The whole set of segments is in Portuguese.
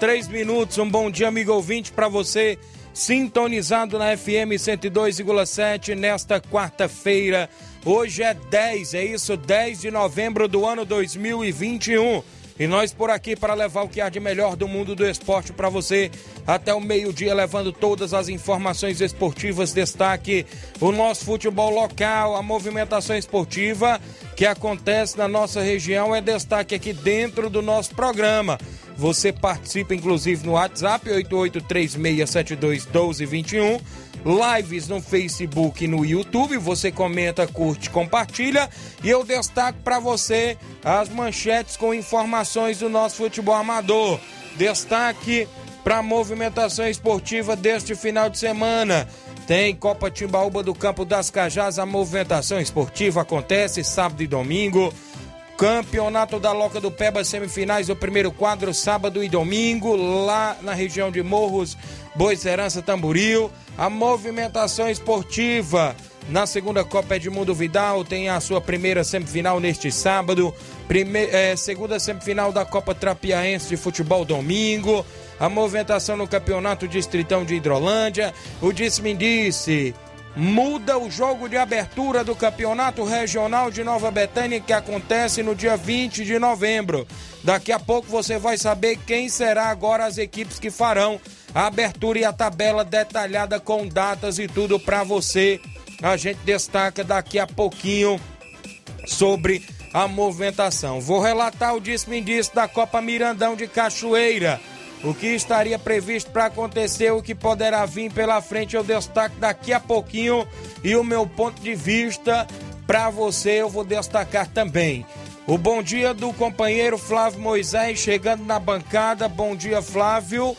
Três minutos. Um bom dia, amigo ouvinte, para você sintonizado na FM 102,7 nesta quarta-feira. Hoje é 10, é isso, 10 de novembro do ano 2021. E nós por aqui para levar o que há de melhor do mundo do esporte para você até o meio-dia, levando todas as informações esportivas. Destaque o nosso futebol local, a movimentação esportiva que acontece na nossa região é destaque aqui dentro do nosso programa. Você participa inclusive no WhatsApp 8836721221, lives no Facebook e no YouTube. Você comenta, curte, compartilha e eu destaco para você as manchetes com informações do nosso futebol amador. Destaque para a movimentação esportiva deste final de semana. Tem Copa Timbaúba do Campo das Cajás, a movimentação esportiva acontece sábado e domingo. Campeonato da Loca do Peba, semifinais do primeiro quadro, sábado e domingo, lá na região de Morros, Boicerança, Tamboril. A movimentação esportiva na segunda Copa Edmundo Vidal tem a sua primeira semifinal neste sábado. Prime... É, segunda semifinal da Copa Trapiaense de Futebol domingo. A movimentação no Campeonato Distritão de Hidrolândia. O disse-me-disse muda o jogo de abertura do Campeonato Regional de Nova Betânia que acontece no dia 20 de novembro. Daqui a pouco você vai saber quem será agora as equipes que farão a abertura e a tabela detalhada com datas e tudo para você. A gente destaca daqui a pouquinho sobre a movimentação. Vou relatar o disse-me da Copa Mirandão de Cachoeira o que estaria previsto para acontecer, o que poderá vir pela frente, eu destaco daqui a pouquinho e o meu ponto de vista para você eu vou destacar também. O bom dia do companheiro Flávio Moisés chegando na bancada. Bom dia, Flávio.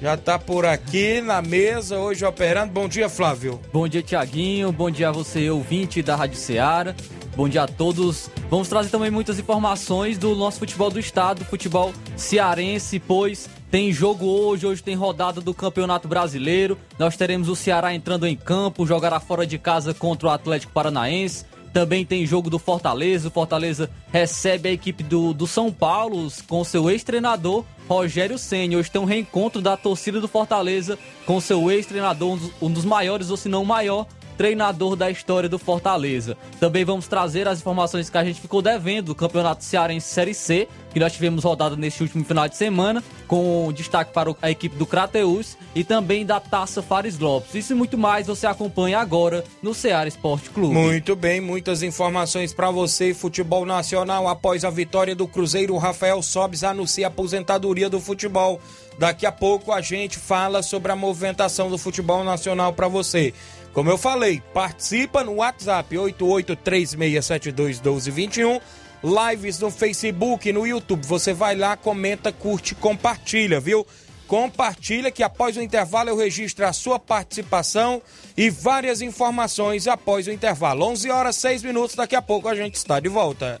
Já está por aqui na mesa, hoje operando. Bom dia, Flávio. Bom dia, Tiaguinho. Bom dia a você, ouvinte da Rádio Ceará. Bom dia a todos. Vamos trazer também muitas informações do nosso futebol do estado, futebol cearense, pois tem jogo hoje, hoje tem rodada do Campeonato Brasileiro. Nós teremos o Ceará entrando em campo, jogará fora de casa contra o Atlético Paranaense. Também tem jogo do Fortaleza. O Fortaleza recebe a equipe do, do São Paulo com seu ex-treinador Rogério Senna. Hoje tem um reencontro da torcida do Fortaleza com seu ex-treinador, um, um dos maiores, ou se não maior, treinador da história do Fortaleza. Também vamos trazer as informações que a gente ficou devendo do Campeonato Cearense Série C, que nós tivemos rodada neste último final de semana, com destaque para a equipe do Crateus e também da Taça Fares Lopes. Isso e muito mais você acompanha agora no Ceará Esporte Clube. Muito bem, muitas informações para você. Futebol Nacional, após a vitória do Cruzeiro, Rafael Sobes anuncia a aposentadoria do futebol. Daqui a pouco a gente fala sobre a movimentação do futebol nacional para você. Como eu falei, participa no WhatsApp 8836721221, lives no Facebook, no YouTube. Você vai lá, comenta, curte, compartilha, viu? Compartilha que após o intervalo eu registro a sua participação e várias informações após o intervalo. 11 horas 6 minutos, daqui a pouco a gente está de volta.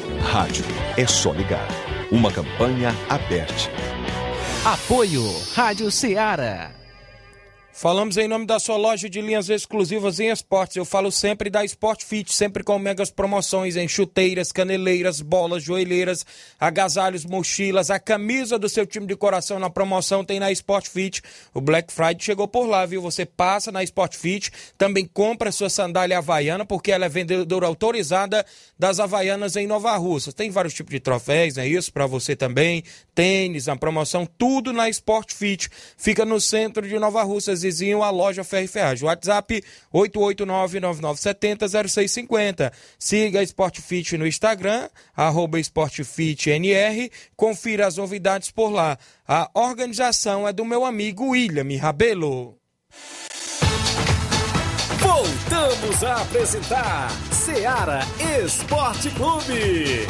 Rádio é só ligar. Uma campanha aberta. Apoio Rádio Ceará. Falamos em nome da sua loja de linhas exclusivas em esportes. Eu falo sempre da Sport Fit, sempre com megas promoções em chuteiras, caneleiras, bolas, joelheiras, agasalhos, mochilas. A camisa do seu time de coração na promoção tem na Sport Fit. O Black Friday chegou por lá, viu? Você passa na Sport Fit, também compra sua sandália havaiana, porque ela é vendedora autorizada das havaianas em Nova Russa. Tem vários tipos de troféus, é isso? Para você também. Tênis, na promoção, tudo na Sport Fit. Fica no centro de Nova Russas vizinho à loja Ferro e Ferragem. WhatsApp 889-9970-0650. Siga Sportfit no Instagram, arroba SportFitNR. Confira as novidades por lá. A organização é do meu amigo William Rabelo. Voltamos a apresentar Seara Esporte Clube.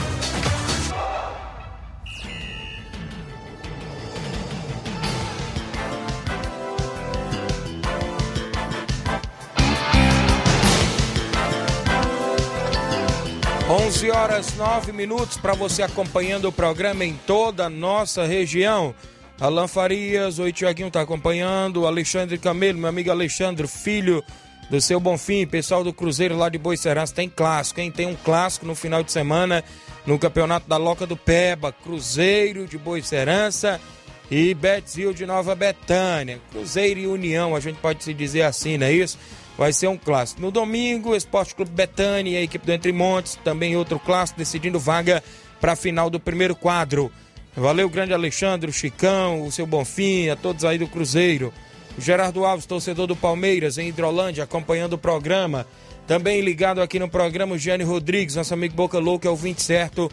11 horas 9 minutos para você acompanhando o programa em toda a nossa região. Alan Farias, oi Tiaguinho, tá acompanhando. Alexandre Camelo, meu amigo Alexandre, filho do seu Bonfim, pessoal do Cruzeiro lá de Boicerança, tem clássico, hein? Tem um clássico no final de semana no Campeonato da Loca do Peba, Cruzeiro de Boicerança e Betzil de Nova Betânia. Cruzeiro e União, a gente pode se dizer assim, não é isso? Vai ser um clássico. No domingo, Esporte Clube Betânia a equipe do Entre Montes, também outro clássico, decidindo vaga para a final do primeiro quadro. Valeu, grande Alexandre, o Chicão, o seu Bonfim, a todos aí do Cruzeiro. O Gerardo Alves, torcedor do Palmeiras, em Hidrolândia, acompanhando o programa. Também ligado aqui no programa, o Gênio Rodrigues, nosso amigo Boca Louca, é o 20 certo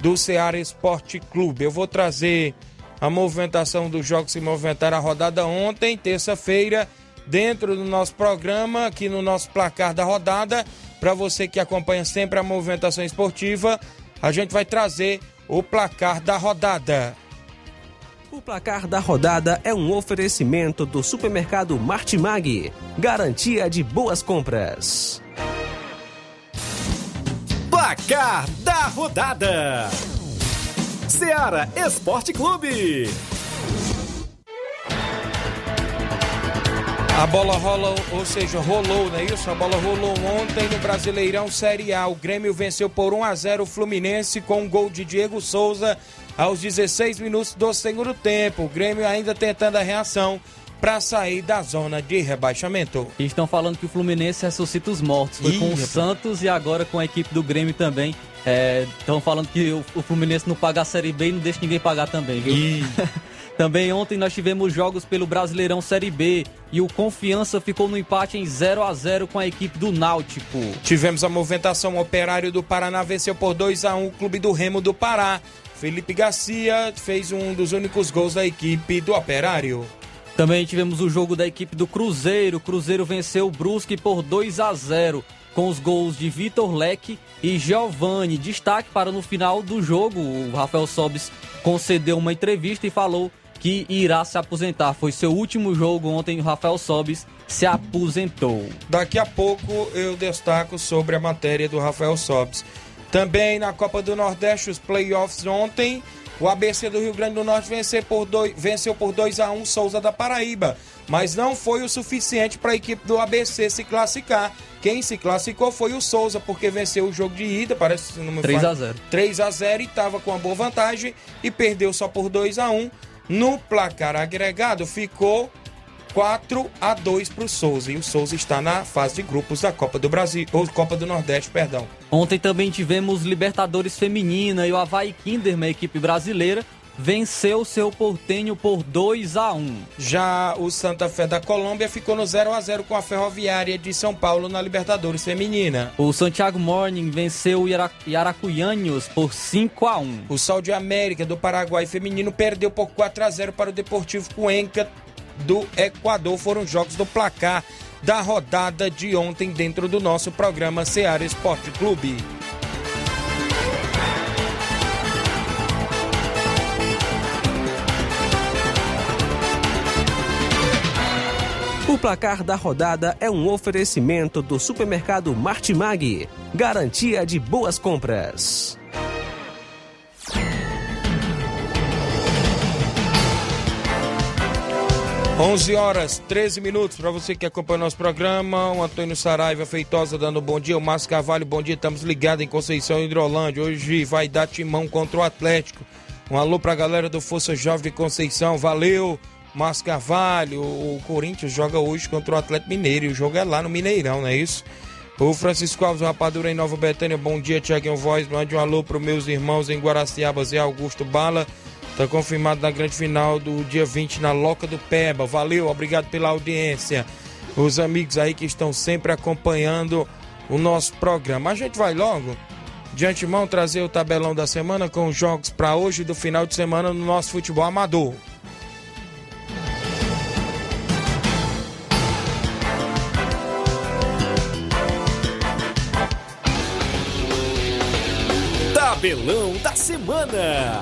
do Ceará Esporte Clube. Eu vou trazer a movimentação dos jogos que se movimentaram a rodada ontem, terça-feira dentro do nosso programa, aqui no nosso placar da rodada. Para você que acompanha sempre a movimentação esportiva, a gente vai trazer o placar da rodada. O placar da rodada é um oferecimento do supermercado Martimag, garantia de boas compras. Placar da rodada: Seara Esporte Clube. A bola rola, ou seja, rolou, não é isso? A bola rolou ontem no Brasileirão Série A. O Grêmio venceu por 1 a 0 o Fluminense com um gol de Diego Souza aos 16 minutos do segundo tempo. O Grêmio ainda tentando a reação para sair da zona de rebaixamento. E estão falando que o Fluminense ressuscita os mortos. Foi Ih, com o Santos e agora com a equipe do Grêmio também. Estão é, falando que o, o, Fluminense não paga a Série B e não deixa ninguém pagar também, viu? Também ontem nós tivemos jogos pelo Brasileirão Série B e o Confiança ficou no empate em 0 a 0 com a equipe do Náutico. Tivemos a movimentação Operário do Paraná venceu por 2 a 1 o Clube do Remo do Pará. Felipe Garcia fez um dos únicos gols da equipe do Operário. Também tivemos o jogo da equipe do Cruzeiro. O Cruzeiro venceu o Brusque por 2 a 0 com os gols de Vitor Leque e Giovani. Destaque para no final do jogo, o Rafael Sobis concedeu uma entrevista e falou que irá se aposentar. Foi seu último jogo ontem, o Rafael Sobis se aposentou. Daqui a pouco eu destaco sobre a matéria do Rafael Sobis. Também na Copa do Nordeste, os playoffs ontem, O ABC do Rio Grande do Norte venceu por 2, venceu por 2 a 1 Souza da Paraíba, mas não foi o suficiente para a equipe do ABC se classificar. Quem se classificou foi o Souza, porque venceu o jogo de ida, parece se não me 3 falha, a 0. 3 a 0 e estava com uma boa vantagem e perdeu só por 2 a 1. No placar agregado ficou 4 a 2 para o Souza. E o Souza está na fase de grupos da Copa do Brasil, ou Copa do Nordeste, perdão. Ontem também tivemos Libertadores Feminina e o Havaí Kinderman, equipe brasileira, venceu seu portenho por 2 a 1 Já o Santa Fé da Colômbia ficou no 0 a 0 com a Ferroviária de São Paulo na Libertadores Feminina. O Santiago Morning venceu o Yara- Yaracuyanhos por 5 a 1 O Sol de América do Paraguai Feminino perdeu por 4 a 0 para o Deportivo Cuenca do Equador. Foram jogos do placar da rodada de ontem dentro do nosso programa Seara Esporte Clube. O placar da rodada é um oferecimento do supermercado Martimag. Garantia de boas compras. Onze horas 13 minutos para você que acompanha o nosso programa. O Antônio Saraiva Feitosa dando um bom dia. O Márcio Carvalho, bom dia. Estamos ligados em Conceição Hidrolândia. Hoje vai dar timão contra o Atlético. Um alô para a galera do Força Jovem de Conceição. Valeu, Márcio Carvalho. O Corinthians joga hoje contra o Atlético Mineiro. E o jogo é lá no Mineirão, não é isso? O Francisco Alves Rapadura em Nova Betânia. Bom dia, Tiaguinho Voz. Mande um alô para meus irmãos em Guaraciaba, Zé Augusto Bala. Está confirmado na grande final do dia 20 na Loca do Peba. Valeu, obrigado pela audiência. Os amigos aí que estão sempre acompanhando o nosso programa. A gente vai logo, de antemão, trazer o tabelão da semana com os jogos para hoje e do final de semana no nosso futebol amador. Tabelão da semana.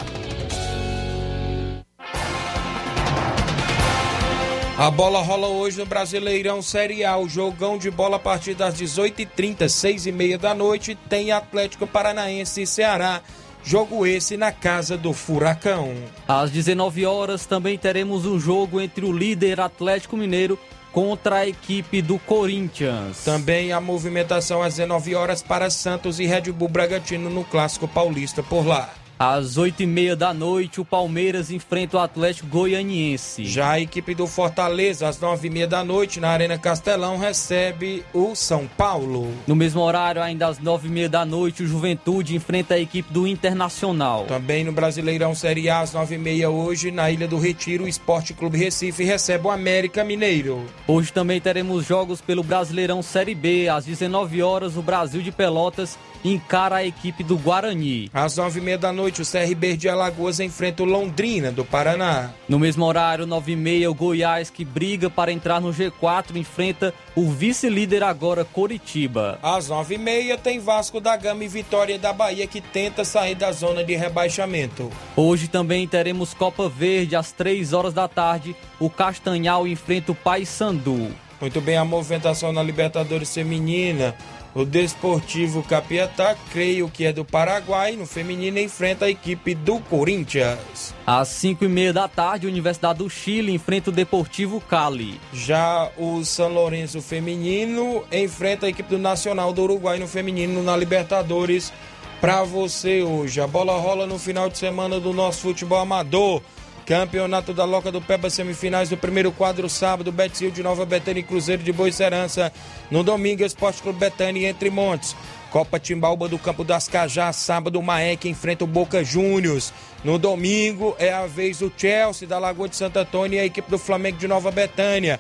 A bola rola hoje no Brasileirão Série A. O jogão de bola a partir das 18h30, 6h30 da noite. Tem Atlético Paranaense e Ceará. Jogo esse na casa do Furacão. Às 19 horas também teremos o jogo entre o líder Atlético Mineiro contra a equipe do Corinthians. Também a movimentação às 19 horas para Santos e Red Bull Bragantino no Clássico Paulista por lá. Às 8h30 da noite, o Palmeiras enfrenta o Atlético Goianiense. Já a equipe do Fortaleza, às 9h30 da noite, na Arena Castelão, recebe o São Paulo. No mesmo horário, ainda às 9h30 da noite, o Juventude enfrenta a equipe do Internacional. Também no Brasileirão Série A, às 9h30 hoje, na Ilha do Retiro, o Esporte Clube Recife recebe o América Mineiro. Hoje também teremos jogos pelo Brasileirão Série B. Às 19 horas, o Brasil de Pelotas encara a equipe do Guarani. Às 9h30 da noite, o CRB de Alagoas enfrenta o Londrina, do Paraná. No mesmo horário, 9h30, o Goiás, que briga para entrar no G4, enfrenta o vice-líder agora, Coritiba. Às 9h30 tem Vasco da Gama e Vitória da Bahia, que tenta sair da zona de rebaixamento. Hoje também teremos Copa Verde, às 3 horas da tarde, o Castanhal enfrenta o Paysandu. Muito bem, a movimentação na Libertadores Feminina. O Desportivo Capiatá, creio que é do Paraguai, no feminino enfrenta a equipe do Corinthians. Às 5 e meia da tarde, a Universidade do Chile enfrenta o Deportivo Cali. Já o São Lourenço feminino enfrenta a equipe do Nacional do Uruguai no feminino na Libertadores. Para você hoje, a bola rola no final de semana do nosso futebol amador. Campeonato da Loca do Peba, semifinais do primeiro quadro, sábado, Betzil de Nova Betânia e Cruzeiro de Boicerança. No domingo, Esporte Clube Betânia Entre Montes. Copa Timbalba do Campo das Cajás, sábado, Maek enfrenta o Boca Juniors. No domingo, é a vez do Chelsea da Lagoa de Santo Antônio e a equipe do Flamengo de Nova Betânia.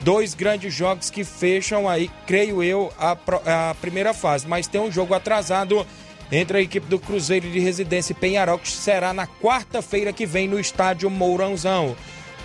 Dois grandes jogos que fecham aí, creio eu, a, a primeira fase. Mas tem um jogo atrasado entre a equipe do Cruzeiro de Residência e Penharol, que será na quarta-feira que vem no estádio Mourãozão.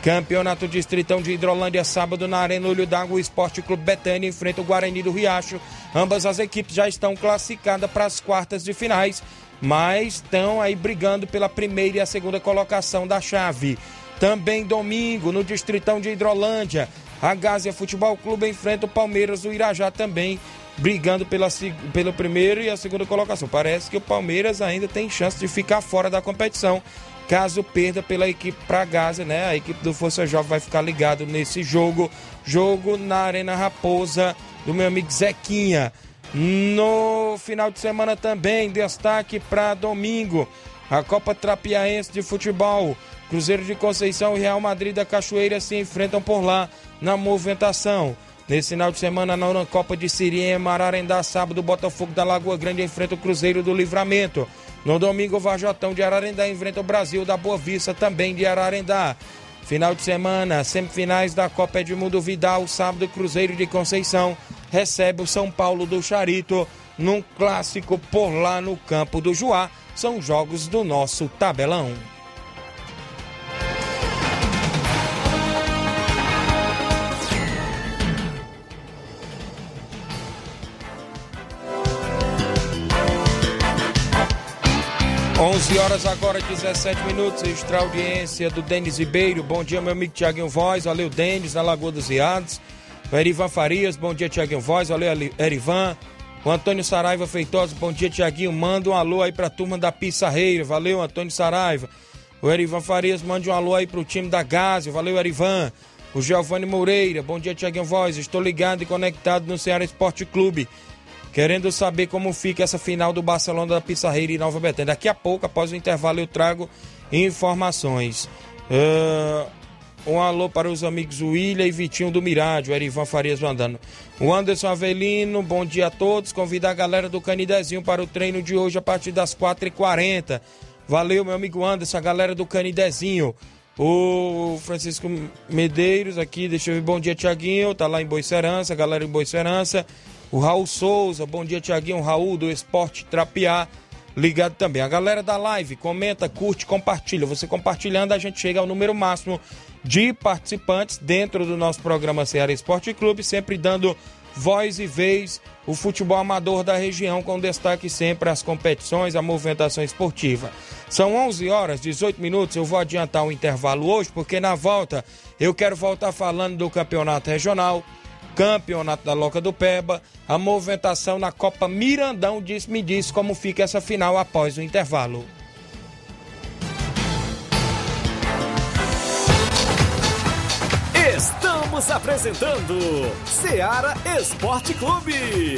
Campeonato Distritão de Hidrolândia, sábado na Arena Olho d'Água, o Esporte Clube Betânia enfrenta o Guarani do Riacho. Ambas as equipes já estão classificadas para as quartas de finais, mas estão aí brigando pela primeira e a segunda colocação da chave. Também domingo, no Distritão de Hidrolândia, a Gásia Futebol Clube enfrenta o Palmeiras do Irajá também, brigando pela, pelo primeiro e a segunda colocação. Parece que o Palmeiras ainda tem chance de ficar fora da competição. caso perda pela equipe para Gaza, né? A equipe do Força Jovem vai ficar ligado nesse jogo, jogo na Arena Raposa do meu amigo Zequinha. No final de semana também, destaque para domingo, a Copa Trapiaense de Futebol. Cruzeiro de Conceição e Real Madrid da Cachoeira se enfrentam por lá na movimentação. Nesse final de semana, na Copa de Siriema, Ararendá, sábado, Botafogo da Lagoa Grande enfrenta o Cruzeiro do Livramento. No domingo, o Vajotão de Ararendá enfrenta o Brasil da Boa Vista, também de Ararendá. Final de semana, semifinais da Copa Edmundo Vidal, sábado, Cruzeiro de Conceição recebe o São Paulo do Charito num clássico por lá no campo do Juá. São jogos do nosso tabelão. 11 horas agora, 17 minutos. Extra audiência do Denis Ribeiro. Bom dia, meu amigo Tiaguinho Voz. Valeu, Denis, na Lagoa dos Iados. O Erivan Farias, bom dia, Tiaguinho Voz. Valeu, Erivan. O Antônio Saraiva Feitosa, bom dia, Tiaguinho. Manda um alô aí pra turma da Pissarreira. Valeu, Antônio Saraiva. O Erivan Farias, mande um alô aí pro time da Gásio. Valeu, Erivan. O Giovanni Moreira, bom dia, Tiaguinho Voz. Estou ligado e conectado no Ceará Esporte Clube. Querendo saber como fica essa final do Barcelona da Pissarreira e Nova Betânia. Daqui a pouco, após o intervalo, eu trago informações. Uh, um alô para os amigos William e Vitinho do Mirádio, Erivan Farias mandando. O Anderson Avelino, bom dia a todos. Convidar a galera do Canidezinho para o treino de hoje a partir das 4h40. Valeu, meu amigo Anderson, a galera do Canidezinho. O Francisco Medeiros aqui, deixa eu ver. Bom dia, Tiaguinho. Tá lá em Boicerança, galera em Boicerança. O Raul Souza, bom dia Tiaguinho, Raul do Esporte Trapiá, ligado também. A galera da live, comenta, curte, compartilha. Você compartilhando, a gente chega ao número máximo de participantes dentro do nosso programa Ceará Esporte Clube, sempre dando voz e vez o futebol amador da região, com destaque sempre às competições, a movimentação esportiva. São 11 horas, 18 minutos. Eu vou adiantar o intervalo hoje, porque na volta eu quero voltar falando do campeonato regional campeonato da Loca do Peba, a movimentação na Copa Mirandão diz, me diz como fica essa final após o intervalo. Estamos apresentando Seara Esporte Clube.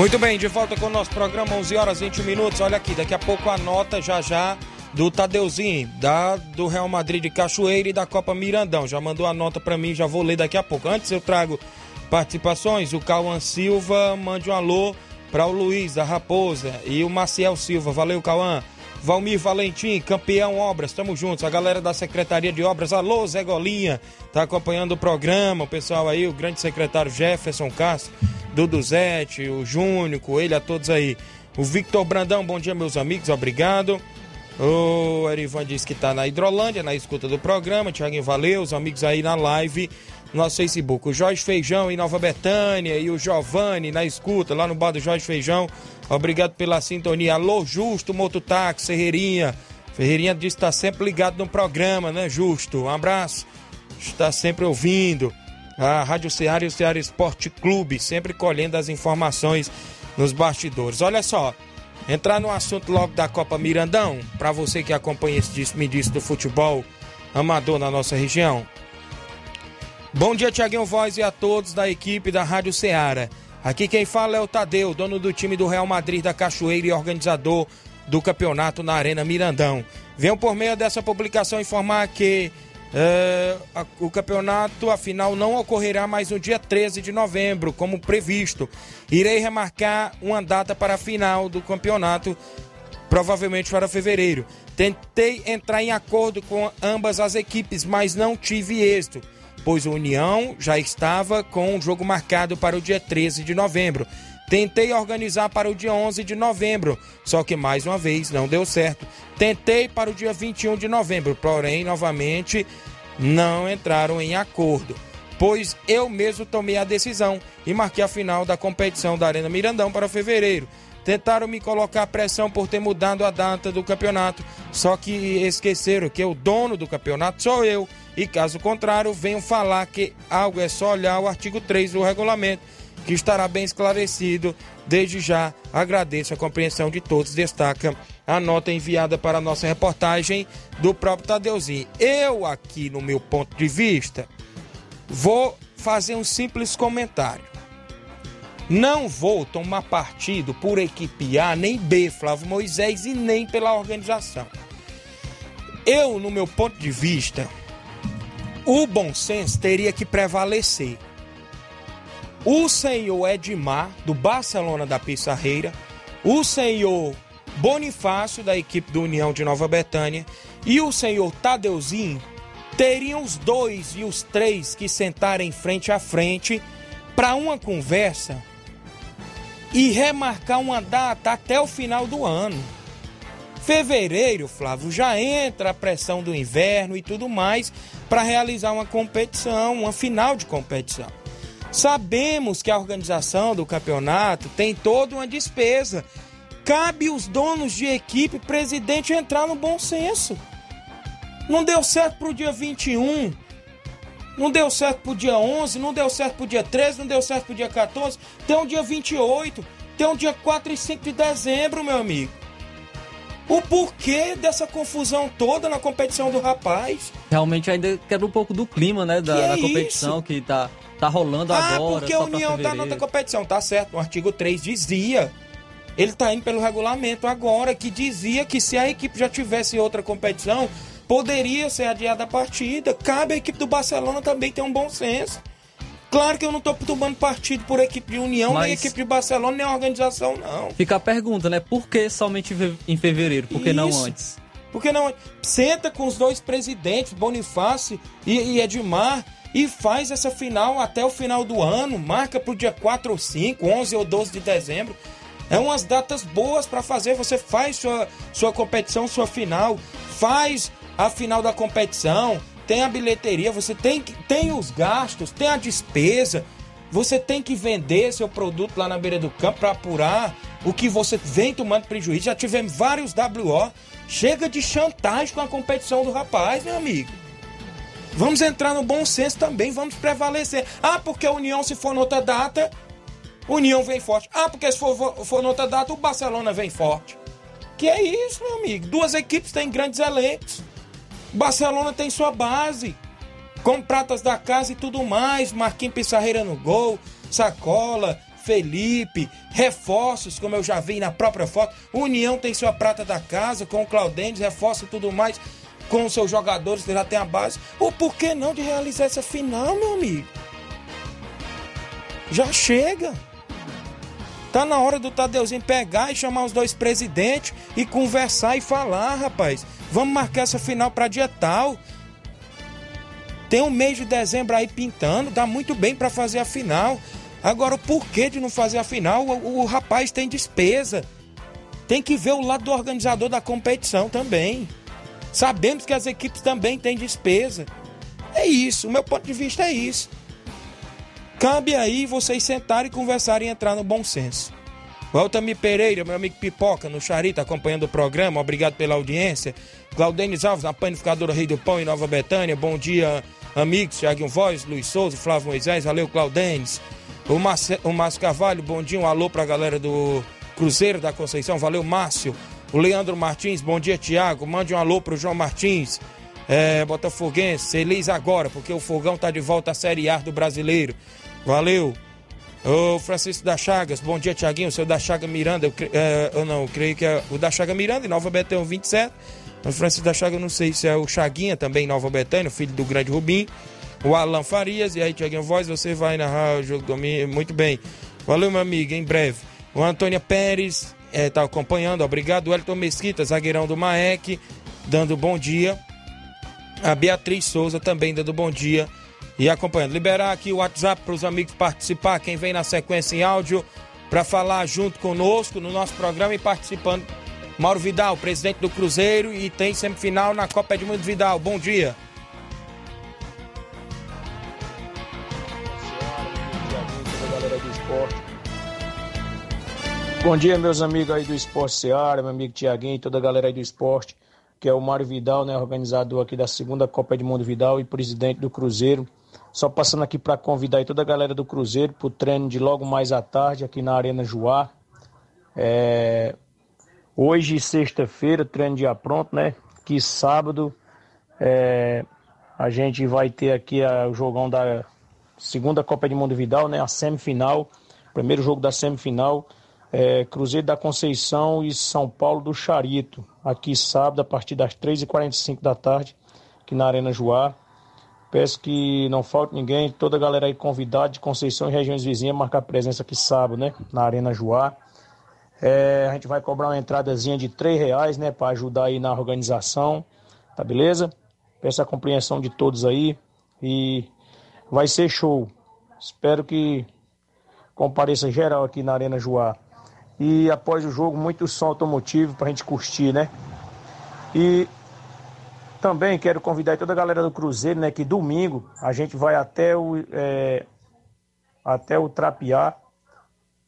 Muito bem, de volta com o nosso programa, 11 horas 21 minutos. Olha aqui, daqui a pouco a nota já já do Tadeuzinho, da, do Real Madrid de Cachoeira e da Copa Mirandão. Já mandou a nota para mim, já vou ler daqui a pouco. Antes eu trago participações. O Cauã Silva mande um alô para o Luiz da Raposa e o Maciel Silva. Valeu, Cauã. Valmir Valentim, campeão obras, estamos juntos. A galera da Secretaria de Obras, alô Zé Golinha, tá acompanhando o programa. O pessoal aí, o grande secretário Jefferson Castro, Duduzete, o Júnior, Coelho, a todos aí. O Victor Brandão, bom dia, meus amigos, obrigado. O Erivan diz que tá na Hidrolândia, na escuta do programa. Tiaguinho, valeu. Os amigos aí na live, no nosso Facebook. O Jorge Feijão em Nova Betânia e o Giovanni na escuta, lá no bar do Jorge Feijão. Obrigado pela sintonia. Alô, Justo, Mototáxi, Ferreirinha. Ferreirinha diz que tá sempre ligado no programa, né, Justo? Um abraço. Está sempre ouvindo. A Rádio Ceará e o Ceará Esporte Clube, sempre colhendo as informações nos bastidores. Olha só, entrar no assunto logo da Copa Mirandão, para você que acompanha esse disse, do futebol amador na nossa região. Bom dia, Tiaguinho Voz e a todos da equipe da Rádio Ceará. Aqui quem fala é o Tadeu, dono do time do Real Madrid da Cachoeira e organizador do campeonato na Arena Mirandão. Venho por meio dessa publicação informar que é, a, o campeonato, afinal, não ocorrerá mais no dia 13 de novembro, como previsto. Irei remarcar uma data para a final do campeonato, provavelmente para fevereiro. Tentei entrar em acordo com ambas as equipes, mas não tive êxito, pois o União já estava com o jogo marcado para o dia 13 de novembro. Tentei organizar para o dia 11 de novembro, só que mais uma vez não deu certo. Tentei para o dia 21 de novembro, porém, novamente, não entraram em acordo. Pois eu mesmo tomei a decisão e marquei a final da competição da Arena Mirandão para fevereiro. Tentaram me colocar pressão por ter mudado a data do campeonato, só que esqueceram que o dono do campeonato sou eu. E caso contrário, venham falar que algo é só olhar o artigo 3 do regulamento que estará bem esclarecido. Desde já agradeço a compreensão de todos. Destaca a nota enviada para a nossa reportagem do próprio Tadeuzinho. Eu, aqui, no meu ponto de vista, vou fazer um simples comentário. Não vou tomar partido por equipe A nem B, Flávio Moisés, e nem pela organização. Eu, no meu ponto de vista, o bom senso teria que prevalecer. O senhor Edmar, do Barcelona da Pissarreira, o senhor Bonifácio, da equipe do União de Nova Betânia, e o senhor Tadeuzinho teriam os dois e os três que sentarem frente a frente para uma conversa e remarcar uma data até o final do ano. Fevereiro, Flávio, já entra a pressão do inverno e tudo mais para realizar uma competição, uma final de competição. Sabemos que a organização do campeonato tem toda uma despesa. Cabe os donos de equipe, presidente, entrar no bom senso. Não deu certo para o dia 21, não deu certo para o dia 11, não deu certo para o dia 13, não deu certo para o dia 14, tem um dia 28, tem um dia 4 e 5 de dezembro, meu amigo. O porquê dessa confusão toda na competição do rapaz? Realmente ainda quebra um pouco do clima, né, da, é da competição isso? que tá, tá rolando Ah, agora. porque só a União tá na outra competição, tá certo. O artigo 3 dizia. Ele tá indo pelo regulamento agora, que dizia que se a equipe já tivesse outra competição, poderia ser adiada a partida. Cabe à equipe do Barcelona também ter um bom senso. Claro que eu não tô tomando partido por equipe de União, nem Mas- equipe de Barcelona, nem organização, não. Fica a pergunta, né? Por que somente em fe- em fevereiro? Por que não Isso. antes? Porque não senta com os dois presidentes, Bonifácio e, e Edmar, e faz essa final até o final do ano, marca pro dia 4 ou 5, 11 ou 12 de dezembro. É umas datas boas para fazer, você faz sua, sua competição, sua final, faz a final da competição, tem a bilheteria, você tem, tem os gastos, tem a despesa, você tem que vender seu produto lá na beira do campo para apurar o que você vem tomando prejuízo. Já tivemos vários WO. Chega de chantagem com a competição do rapaz, meu amigo. Vamos entrar no bom senso também, vamos prevalecer. Ah, porque a União, se for noutra data, União vem forte. Ah, porque se for, for noutra data, o Barcelona vem forte. Que é isso, meu amigo? Duas equipes têm grandes elencos. Barcelona tem sua base. Com pratas da casa e tudo mais. Marquinhos Pissarreira no gol. Sacola. Felipe. Reforços, como eu já vi na própria foto. União tem sua prata da casa. Com o Claudentes. Reforço e tudo mais. Com os seus jogadores que já tem a base. O porquê não de realizar essa final, meu amigo? Já chega. Tá na hora do Tadeuzinho pegar e chamar os dois presidentes e conversar e falar, rapaz. Vamos marcar essa final pra dia tal. Tem um mês de dezembro aí pintando, dá muito bem pra fazer a final. Agora, o porquê de não fazer a final? O, o rapaz tem despesa. Tem que ver o lado do organizador da competição também. Sabemos que as equipes também têm despesa. É isso, o meu ponto de vista é isso. Cabe aí vocês sentarem e conversarem e entrar no bom senso. Walter Pereira, meu amigo Pipoca, no Charita, acompanhando o programa, obrigado pela audiência. Claudenis Alves, na panificadora Rei do Pão em Nova Betânia, bom dia, amigos. Thiago Voz, Luiz Souza, Flávio Moisés, valeu, Claudenis. O, Marce, o Márcio Carvalho, bom dia, um alô pra galera do Cruzeiro da Conceição, valeu, Márcio. O Leandro Martins, bom dia, Tiago. Mande um alô pro João Martins, é, Botafoguense, feliz agora, porque o Fogão tá de volta à Série A do Brasileiro. Valeu. Ô Francisco da Chagas, bom dia, Tiaguinho. O seu da Chaga Miranda, eu, é, eu não, eu creio que é o da Chaga Miranda, em Nova Betânia 27. O Francisco da Chaga, eu não sei se é o Chaguinha também, Nova Betânia, filho do grande Rubim. O Alan Farias, e aí, Tiaguinho Voz, você vai narrar o jogo domingo. Muito bem. Valeu, meu amigo, em breve. O Antônio Pérez está é, acompanhando, obrigado. Elton Mesquita, zagueirão do Maek, dando bom dia. A Beatriz Souza também dando bom dia e acompanhando. Liberar aqui o WhatsApp para os amigos participar, quem vem na sequência em áudio, para falar junto conosco no nosso programa e participando. Mauro Vidal, presidente do Cruzeiro, e tem semifinal na Copa Edmundo Vidal. Bom dia. Bom dia, meus amigos aí do Esporte Seara, meu amigo Tiaguinho e toda a galera aí do esporte, que é o Mário Vidal, né, organizador aqui da segunda Copa Edmundo Vidal e presidente do Cruzeiro. Só passando aqui para convidar toda a galera do Cruzeiro para o treino de logo mais à tarde aqui na Arena Joá. É... Hoje, sexta-feira, treino dia pronto, né? Que sábado é... a gente vai ter aqui a, o jogão da segunda Copa de Mundo Vidal, né? A semifinal, primeiro jogo da semifinal. É... Cruzeiro da Conceição e São Paulo do Charito. Aqui sábado, a partir das 3h45 da tarde, aqui na Arena Joá. Peço que não falte ninguém, toda a galera aí convidada de Conceição e regiões vizinhas marcar presença aqui sábado, né? Na Arena Joá. É, a gente vai cobrar uma entradazinha de três reais, né? Para ajudar aí na organização, tá beleza? Peço a compreensão de todos aí e vai ser show. Espero que compareça geral aqui na Arena Joá. E após o jogo, muito som automotivo pra gente curtir, né? E também quero convidar toda a galera do Cruzeiro, né? Que domingo a gente vai até o, é, até o Trapiá,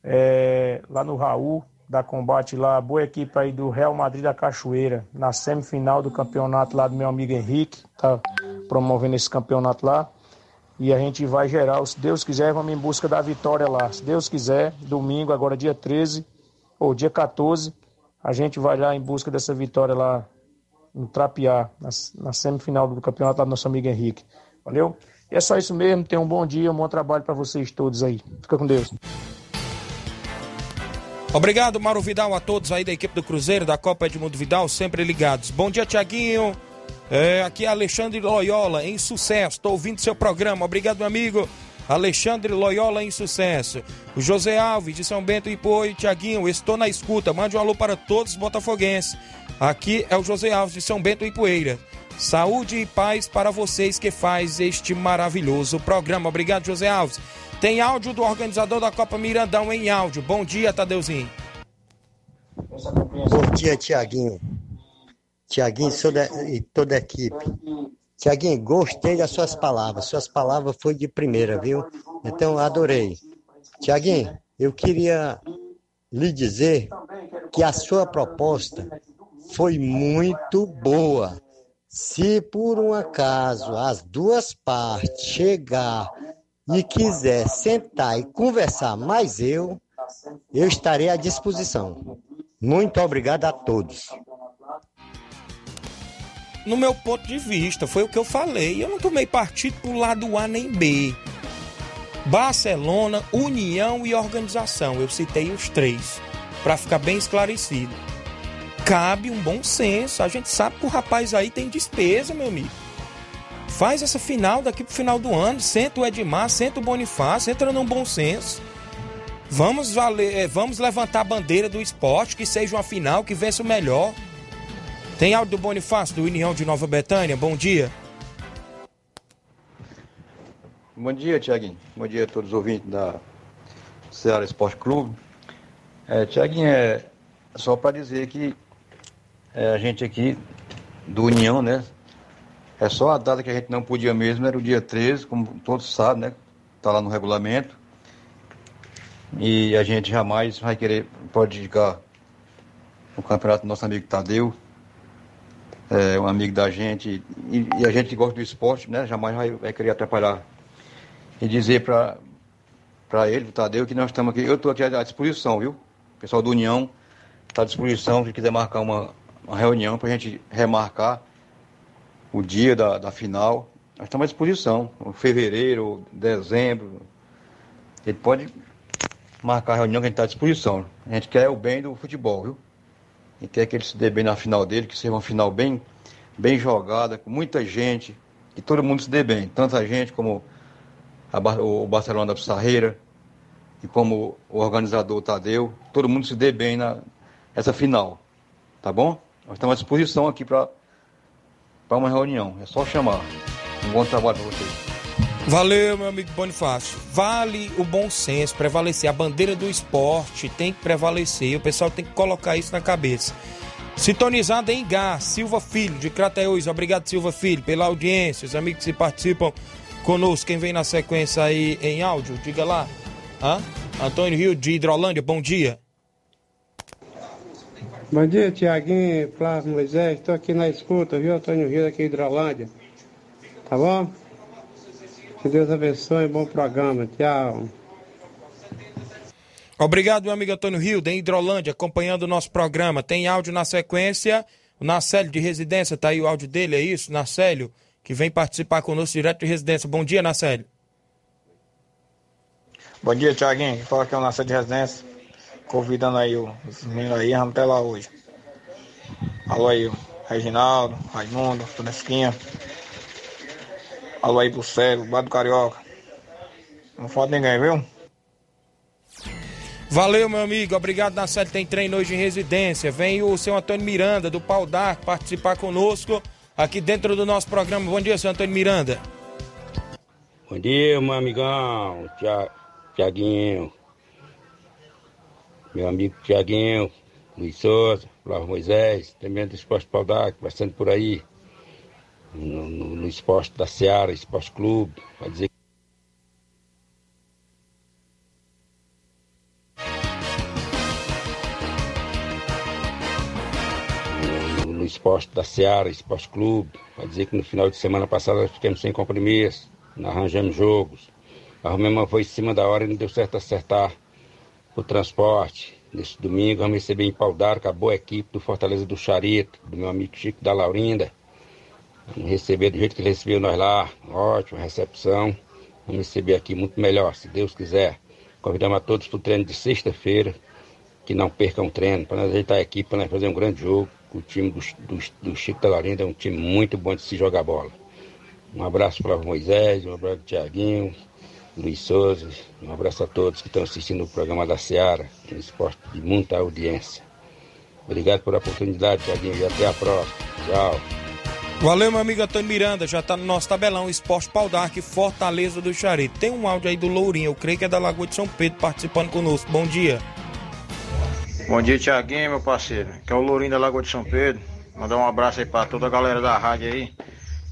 é, lá no Raul, da Combate lá, boa equipe aí do Real Madrid da Cachoeira, na semifinal do campeonato lá do meu amigo Henrique, tá promovendo esse campeonato lá. E a gente vai geral, se Deus quiser, vamos em busca da vitória lá. Se Deus quiser, domingo, agora dia 13, ou dia 14, a gente vai lá em busca dessa vitória lá no Trapiá, na, na semifinal do campeonato lá do nosso amigo Henrique. Valeu? E é só isso mesmo. Tenham um bom dia, um bom trabalho para vocês todos aí. Fica com Deus. Obrigado, Mauro Vidal, a todos aí da equipe do Cruzeiro, da Copa Edmundo Vidal, sempre ligados. Bom dia, Tiaguinho. É, aqui é Alexandre Loyola, em sucesso. Estou ouvindo seu programa. Obrigado, meu amigo. Alexandre Loyola em sucesso. O José Alves de São Bento e Poi, Tiaguinho, estou na escuta. Mande um alô para todos os botafoguenses. Aqui é o José Alves de São Bento e Poeira. Saúde e paz para vocês que faz este maravilhoso programa. Obrigado, José Alves. Tem áudio do organizador da Copa Mirandão em áudio. Bom dia, Tadeuzinho. Bom dia, Tiaguinho. Tiaguinho e toda a equipe. Tiaguinho, gostei das suas palavras. Suas palavras foi de primeira, viu? Então, adorei. Tiaguinho, eu queria lhe dizer que a sua proposta foi muito boa. Se por um acaso as duas partes chegar e quiser sentar e conversar mais eu, eu estarei à disposição. Muito obrigado a todos. No meu ponto de vista, foi o que eu falei. Eu não tomei partido pro lado A nem B. Barcelona, União e Organização. Eu citei os três, para ficar bem esclarecido cabe um bom senso. A gente sabe que o rapaz aí tem despesa, meu amigo. Faz essa final daqui pro final do ano. Senta o Edmar, senta o Bonifácio, entra num bom senso. Vamos, valer, eh, vamos levantar a bandeira do esporte, que seja uma final, que vença o melhor. Tem áudio do Bonifácio, do União de Nova Betânia. Bom dia. Bom dia, Tiaguinho. Bom dia a todos os ouvintes da Ceará Esporte Clube. É, Tiaguinho, é só para dizer que é, a gente aqui do União, né? É só a data que a gente não podia mesmo, era o dia 13, como todos sabem, né? Tá lá no regulamento. E a gente jamais vai querer prejudicar o campeonato do nosso amigo Tadeu. É um amigo da gente. E, e a gente que gosta do esporte, né? Jamais vai, vai querer atrapalhar. E dizer para ele, o Tadeu, que nós estamos aqui. Eu estou aqui à disposição, viu? O pessoal do União está à disposição, se quiser marcar uma, uma reunião para a gente remarcar o dia da, da final. Nós estamos à disposição. Fevereiro, dezembro. Ele pode marcar a reunião que a gente está à disposição. A gente quer o bem do futebol, viu? E quer que ele se dê bem na final dele, que seja uma final bem, bem jogada, com muita gente, que todo mundo se dê bem. Tanta gente como a, o Barcelona da Pissarreira e como o organizador Tadeu, todo mundo se dê bem na essa final. Tá bom? Nós estamos à disposição aqui para uma reunião. É só chamar. Um bom trabalho para vocês. Valeu, meu amigo Bonifácio. Vale o bom senso, prevalecer. A bandeira do esporte tem que prevalecer. O pessoal tem que colocar isso na cabeça. Sintonizado em Gá, Silva Filho, de Crateús. Obrigado, Silva Filho, pela audiência. Os amigos que participam conosco. Quem vem na sequência aí em áudio, diga lá. Hã? Antônio Rio, de Hidrolândia, bom dia. Bom dia, Tiaguinho, Flávio Moisés. Estou aqui na escuta, viu, Antônio Rio, aqui de Hidrolândia. Tá bom? Que Deus abençoe, bom programa. Tchau. Obrigado, meu amigo Antônio Rio, de Hidrolândia, acompanhando o nosso programa. Tem áudio na sequência. O Nacélio de Residência, tá aí o áudio dele, é isso, Nacélio, que vem participar conosco direto de residência. Bom dia, Nacélio. Bom dia, Tiaguinho. Fala que é o Nacélio de Residência. Convidando aí os meninos aí, vamos até lá hoje. Alô aí, Reginaldo, Raimundo, Tonesquinha. Alô aí pro Célio, Bado Carioca. Não falta ninguém, viu? Valeu, meu amigo. Obrigado, na série Tem Treino hoje em residência. Vem o seu Antônio Miranda, do Pau D'Arco, participar conosco aqui dentro do nosso programa. Bom dia, seu Antônio Miranda. Bom dia, meu amigão. Tiaguinho. Meu amigo Tiaguinho, Luiz Souza, Flávio Moisés, também do Esporte Pau D'Arco, passando por aí. No, no, esporte da Seara, Esporte Clube, para dizer no esporte da Seara, Esporte Clube, para dizer que no final de semana passada ficamos sem compromisso, não arranjamos jogos. Arrumamos uma foi em cima da hora e não deu certo acertar o transporte. Nesse domingo vamos receber em Pau d'Arco a boa equipe do Fortaleza do Charito, do meu amigo Chico da Laurinda. Receber do jeito que ele recebeu nós lá, ótima recepção. Vamos receber aqui muito melhor, se Deus quiser. Convidamos a todos para o treino de sexta-feira, que não percam o treino, para nós ajeitar a equipe, para nós fazer um grande jogo. O time do, do, do Chico da é um time muito bom de se jogar bola. Um abraço para o Moisés, um abraço para o Tiaguinho, Luiz Souza, um abraço a todos que estão assistindo o programa da Seara, um esporte de muita audiência. Obrigado pela oportunidade, Tiaguinho, e até a próxima. Tchau. Valeu, meu amigo Antônio Miranda. Já tá no nosso tabelão Esporte Pau d'Arco Fortaleza do Charito. Tem um áudio aí do Lourinho, eu creio que é da Lagoa de São Pedro, participando conosco. Bom dia. Bom dia, Tiaguinho, meu parceiro. Que é o Lourinho da Lagoa de São Pedro. Mandar um abraço aí pra toda a galera da rádio aí.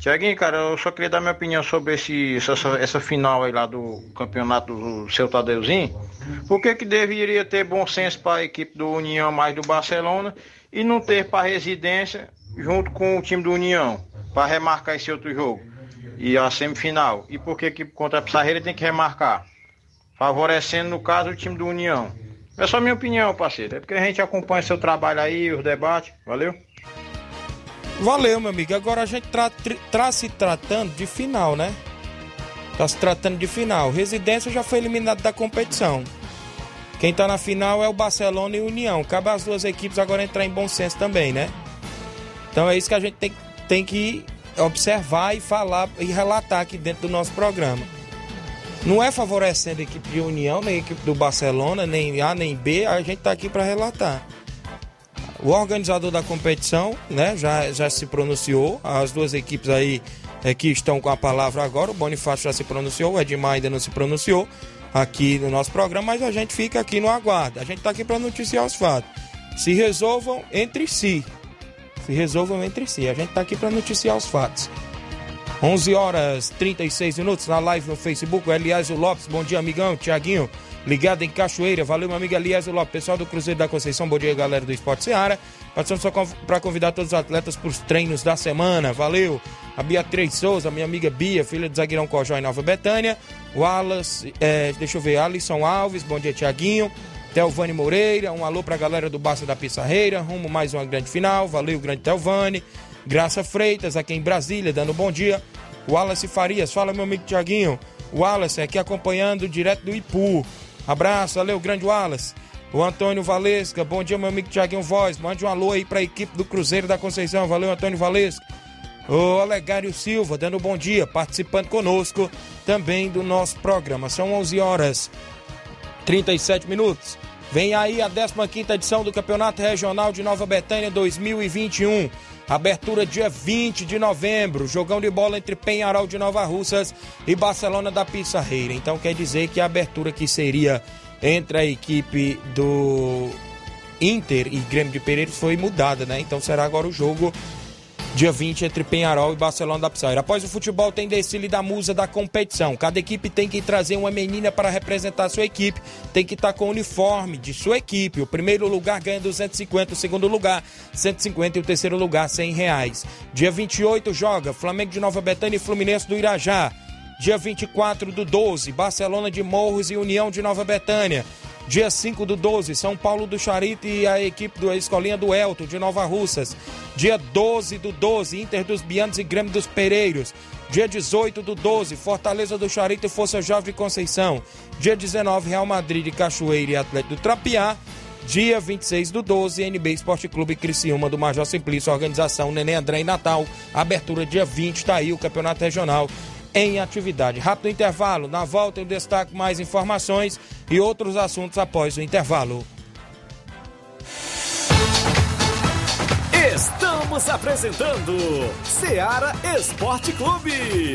Tiaguinho, cara, eu só queria dar minha opinião sobre esse, essa, essa final aí lá do campeonato do seu Tadeuzinho. Por que que deveria ter bom senso para a equipe do União mais do Barcelona e não ter para residência junto com o time do União para remarcar esse outro jogo e a semifinal? E por que que contra a Pissarreira tem que remarcar? Favorecendo, no caso, o time do União. É só minha opinião, parceiro. É porque a gente acompanha seu trabalho aí, os debates. Valeu? Valeu, meu amigo. Agora a gente está tá se tratando de final, né? Tá se tratando de final. Residência já foi eliminado da competição. Quem tá na final é o Barcelona e o União. Cabe as duas equipes agora entrar em bom senso também, né? Então é isso que a gente tem, tem que observar e falar e relatar aqui dentro do nosso programa. Não é favorecendo a equipe de União, nem a equipe do Barcelona, nem A nem B, a gente tá aqui para relatar. O organizador da competição, né, já, já se pronunciou, as duas equipes aí é, que estão com a palavra agora, o Bonifácio já se pronunciou, o Edmar ainda não se pronunciou, aqui no nosso programa, mas a gente fica aqui no aguardo. A gente está aqui para noticiar os fatos. Se resolvam entre si. Resolvam entre si. A gente está aqui para noticiar os fatos. 11 horas 36 minutos na live no Facebook. O Lopes, bom dia, amigão. Tiaguinho, ligado em Cachoeira. Valeu, meu amigo Eliasio Lopes. Pessoal do Cruzeiro da Conceição, bom dia, galera do Esporte Seara. Passando só para convidar todos os atletas para os treinos da semana. Valeu. A Beatriz Souza, minha amiga Bia, filha do zagueirão Cojó em Nova Betânia. Wallace, é, deixa eu ver, Alisson Alves, bom dia, Tiaguinho. Telvane Moreira, um alô pra galera do Baça da Pissarreira, rumo mais uma grande final. Valeu, grande Telvane. Graça Freitas, aqui em Brasília, dando um bom dia. Wallace Farias, fala meu amigo Tiaguinho. Wallace aqui acompanhando direto do Ipu. Abraço, valeu, grande Wallace. O Antônio Valesca, bom dia, meu amigo Tiaguinho Voz. Mande um alô aí pra equipe do Cruzeiro da Conceição. Valeu, Antônio Valesca. O Olegário Silva, dando um bom dia, participando conosco também do nosso programa. São 11 horas 37 minutos. Vem aí a 15 edição do Campeonato Regional de Nova Betânia 2021. Abertura dia 20 de novembro. Jogão de bola entre Penharol de Nova Russas e Barcelona da Pissarreira. Então quer dizer que a abertura que seria entre a equipe do Inter e Grêmio de Pereira foi mudada, né? Então será agora o jogo dia 20 entre Penharol e Barcelona da Pissarreira. Após o futebol tem desfile da musa da competição. Cada equipe tem que trazer uma menina para representar sua equipe, tem que estar com o uniforme de sua equipe. O primeiro lugar ganha 250, o segundo lugar 150 e o terceiro lugar 100 reais. Dia 28 joga Flamengo de Nova Betânia e Fluminense do Irajá. Dia 24 do 12, Barcelona de Morros e União de Nova Betânia. Dia 5 do 12, São Paulo do Charito e a equipe da Escolinha do Elton, de Nova Russas. Dia 12 do 12, Inter dos Bianos e Grêmio dos Pereiros. Dia 18 do 12, Fortaleza do Charito e Força Jovem Conceição. Dia 19, Real Madrid de Cachoeira e Atlético do Trapiá. Dia 26 do 12, NB Esporte Clube Criciúma do Major Simplício, organização Neném André e Natal. Abertura dia 20, tá aí o Campeonato Regional em atividade. Rápido intervalo, na volta eu destaco mais informações e outros assuntos após o intervalo. Estamos apresentando Seara Esporte Clube.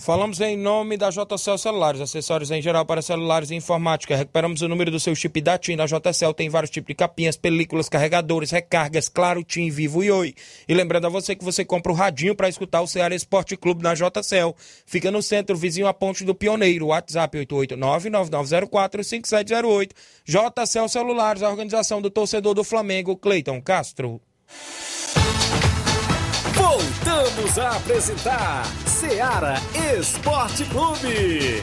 Falamos em nome da JCL Celulares, acessórios em geral para celulares e informática. Recuperamos o número do seu chip da TIM. Na JCL tem vários tipos de capinhas, películas, carregadores, recargas, claro, TIM, Vivo e Oi. E lembrando a você que você compra o radinho para escutar o Ceará Esporte Clube na JCL. Fica no centro, vizinho à Ponte do Pioneiro. WhatsApp 889-9904-5708. JCL Celulares, a organização do torcedor do Flamengo, Cleiton Castro. Voltamos a apresentar Seara Esporte Clube.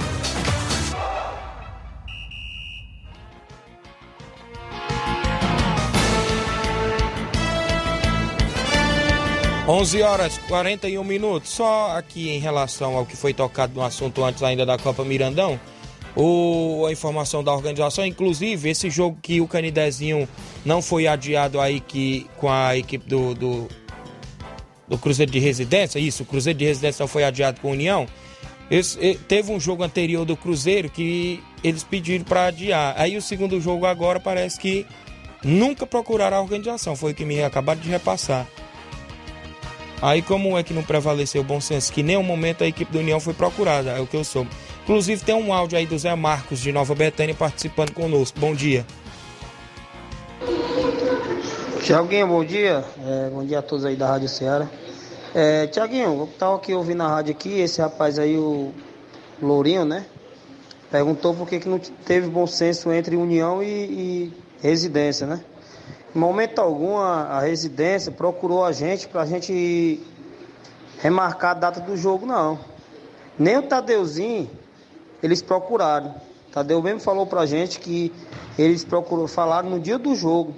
11 horas 41 minutos. Só aqui em relação ao que foi tocado no assunto antes ainda da Copa Mirandão, o, a informação da organização, inclusive esse jogo que o Canidezinho não foi adiado aí que, com a equipe do, do, do Cruzeiro de Residência, isso, o Cruzeiro de Residência foi adiado com a União. Esse, teve um jogo anterior do Cruzeiro que eles pediram para adiar. Aí o segundo jogo agora parece que nunca procuraram a organização, foi o que me acabaram de repassar. Aí como é que não prevaleceu o bom senso? Que em nenhum momento a equipe do União foi procurada, é o que eu soube. Inclusive tem um áudio aí do Zé Marcos de Nova Betânia participando conosco. Bom dia. Tiaguinho, bom dia. É, bom dia a todos aí da Rádio Ceará. É, Tiaguinho, eu tava aqui ouvindo a rádio aqui, esse rapaz aí, o Lourinho, né? Perguntou por que, que não teve bom senso entre União e, e residência, né? Em momento algum a, a residência procurou a gente pra gente remarcar a data do jogo, não. Nem o Tadeuzinho eles procuraram. Tadeu mesmo falou pra gente que eles procurou, falaram no dia do jogo.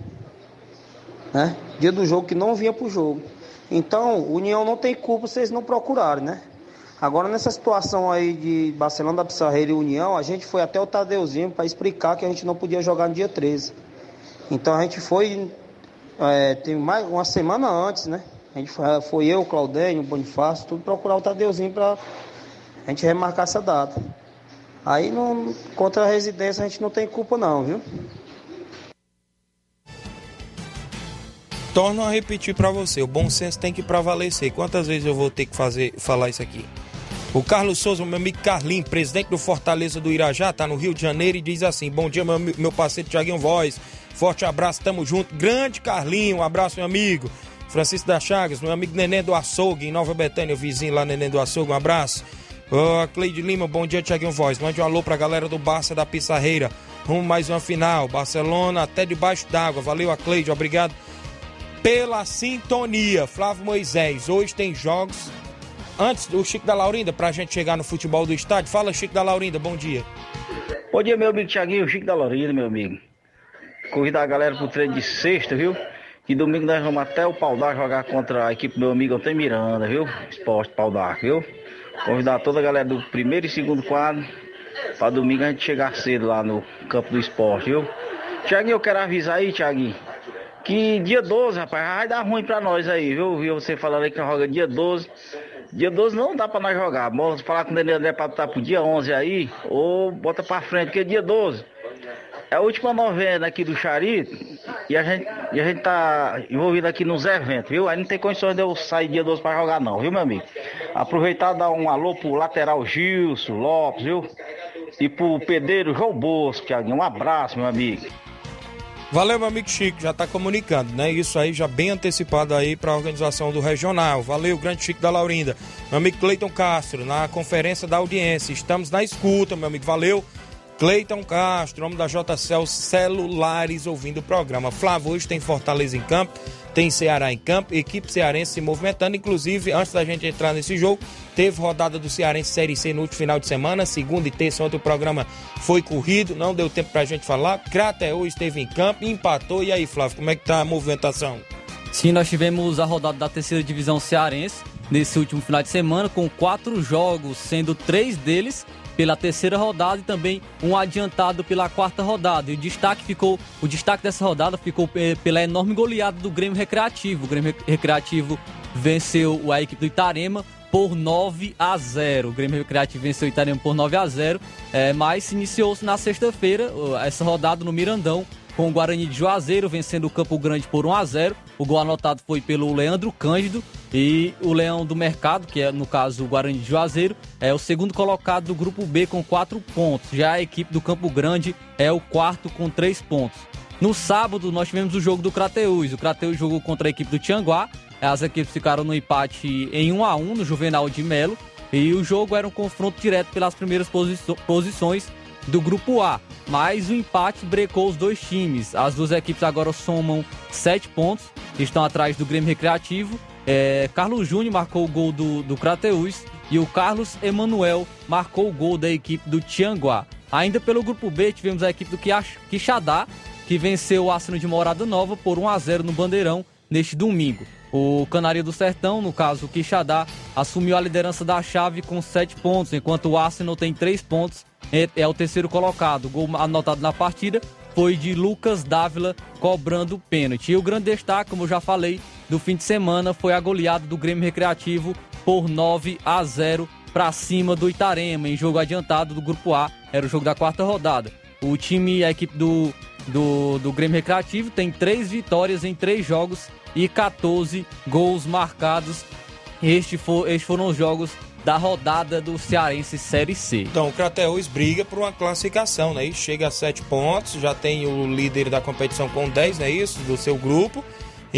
Né? Dia do jogo que não vinha pro jogo. Então, União não tem culpa eles não procurarem, né? Agora, nessa situação aí de Barcelona da Pissarreira e União, a gente foi até o Tadeuzinho para explicar que a gente não podia jogar no dia 13. Então, a gente foi, é, tem mais uma semana antes, né? A gente foi, foi eu, Claudênio, Bonifácio, tudo procurar o Tadeuzinho para a gente remarcar essa data. Aí, não, contra a residência, a gente não tem culpa não, viu? Torno a repetir para você, o bom senso tem que prevalecer. Quantas vezes eu vou ter que fazer falar isso aqui? O Carlos Souza, meu amigo Carlinho, presidente do Fortaleza do Irajá, tá no Rio de Janeiro e diz assim: Bom dia, meu, meu parceiro Tiaguinho Voz. Forte abraço, tamo junto. Grande Carlinho, um abraço, meu amigo. Francisco da Chagas, meu amigo Neném do Açougue, em Nova Betânia, o vizinho lá, Neném do Açougue, um abraço. Ô, Cleide Lima, bom dia, Tiaguinho Voz. Mande um alô pra galera do Barça da Pissarreira. Rumo mais uma final. Barcelona até debaixo d'água. Valeu, a Cleide, obrigado pela sintonia. Flávio Moisés, hoje tem jogos. Antes do Chico da Laurinda, pra gente chegar no futebol do estádio. Fala, Chico da Laurinda, bom dia. Bom dia, meu amigo Tiaguinho, Chico da Laurinda, meu amigo. Convidar a galera pro treino de sexta, viu? E domingo nós vamos até o Pau jogar contra a equipe do meu amigo Antônio Miranda, viu? Esporte Pau viu? Convidar toda a galera do primeiro e segundo quadro pra domingo a gente chegar cedo lá no campo do esporte, viu? Tiaguinho, eu quero avisar aí, Tiaguinho, que dia 12, rapaz, vai dar ruim pra nós aí, viu? Viu você falando aí que joga dia 12. Dia 12 não dá pra nós jogar. Vamos falar com o Daniel André pra estar pro dia 11 aí, ou bota pra frente, porque dia 12 é a última novena aqui do Charito e a gente, e a gente tá envolvido aqui nos eventos, viu? Aí não tem condições de eu sair dia 12 pra jogar não, viu, meu amigo? Aproveitar dar um alô pro lateral Gilson Lopes, viu? E pro pedreiro João Bosco, Thiaguinho. Um abraço, meu amigo. Valeu, meu amigo Chico, já tá comunicando, né? Isso aí já bem antecipado aí para a organização do regional. Valeu, grande Chico da Laurinda. Meu amigo Cleiton Castro, na conferência da audiência. Estamos na escuta, meu amigo. Valeu. Cleiton Castro, nome da JCL Celulares, ouvindo o programa. Flávio, hoje tem Fortaleza em campo, tem Ceará em campo, equipe cearense se movimentando. Inclusive, antes da gente entrar nesse jogo, teve rodada do Cearense Série C no último final de semana, segunda e terça. Ontem o programa foi corrido, não deu tempo pra gente falar. Crateus esteve em campo, empatou. E aí, Flávio, como é que tá a movimentação? Sim, nós tivemos a rodada da terceira divisão cearense nesse último final de semana, com quatro jogos, sendo três deles pela terceira rodada e também um adiantado pela quarta rodada. E o destaque ficou, o destaque dessa rodada ficou pela enorme goleada do Grêmio Recreativo. O Grêmio Recreativo venceu a equipe do Itarema por 9 a 0. O Grêmio Recreativo venceu o Itarema por 9 a 0, é, mas iniciou-se na sexta-feira essa rodada no Mirandão com o Guarani de Juazeiro vencendo o Campo Grande por 1 a 0. O gol anotado foi pelo Leandro Cândido e o Leão do Mercado, que é no caso o Guarani de Juazeiro, é o segundo colocado do grupo B com 4 pontos. Já a equipe do Campo Grande é o quarto com 3 pontos. No sábado nós tivemos o jogo do Crateus. O Crateus jogou contra a equipe do Tianguá. As equipes ficaram no empate em 1 a 1 no Juvenal de Melo. E o jogo era um confronto direto pelas primeiras posições do grupo A. Mas o empate brecou os dois times. As duas equipes agora somam sete pontos, estão atrás do Grêmio Recreativo. É, Carlos Júnior marcou o gol do, do Crateus e o Carlos Emanuel marcou o gol da equipe do Tianguá. Ainda pelo grupo B, tivemos a equipe do Quixadá, que venceu o Arsenal de Morada Nova por 1 a 0 no Bandeirão neste domingo. O Canaria do Sertão, no caso o Quixadá, assumiu a liderança da chave com 7 pontos, enquanto o Arsenal tem 3 pontos é, é o terceiro colocado. O gol anotado na partida foi de Lucas Dávila cobrando pênalti. E o grande destaque, como eu já falei, do fim de semana foi a goleada do Grêmio Recreativo por 9 a 0 para cima do Itarema, em jogo adiantado do Grupo A. Era o jogo da quarta rodada. O time, a equipe do do, do Grêmio Recreativo, tem três vitórias em três jogos e 14 gols marcados. Este for, estes foram os jogos da rodada do Cearense Série C. Então, o Crateus briga por uma classificação, né? E chega a sete pontos, já tem o líder da competição com 10, não é isso? Do seu grupo.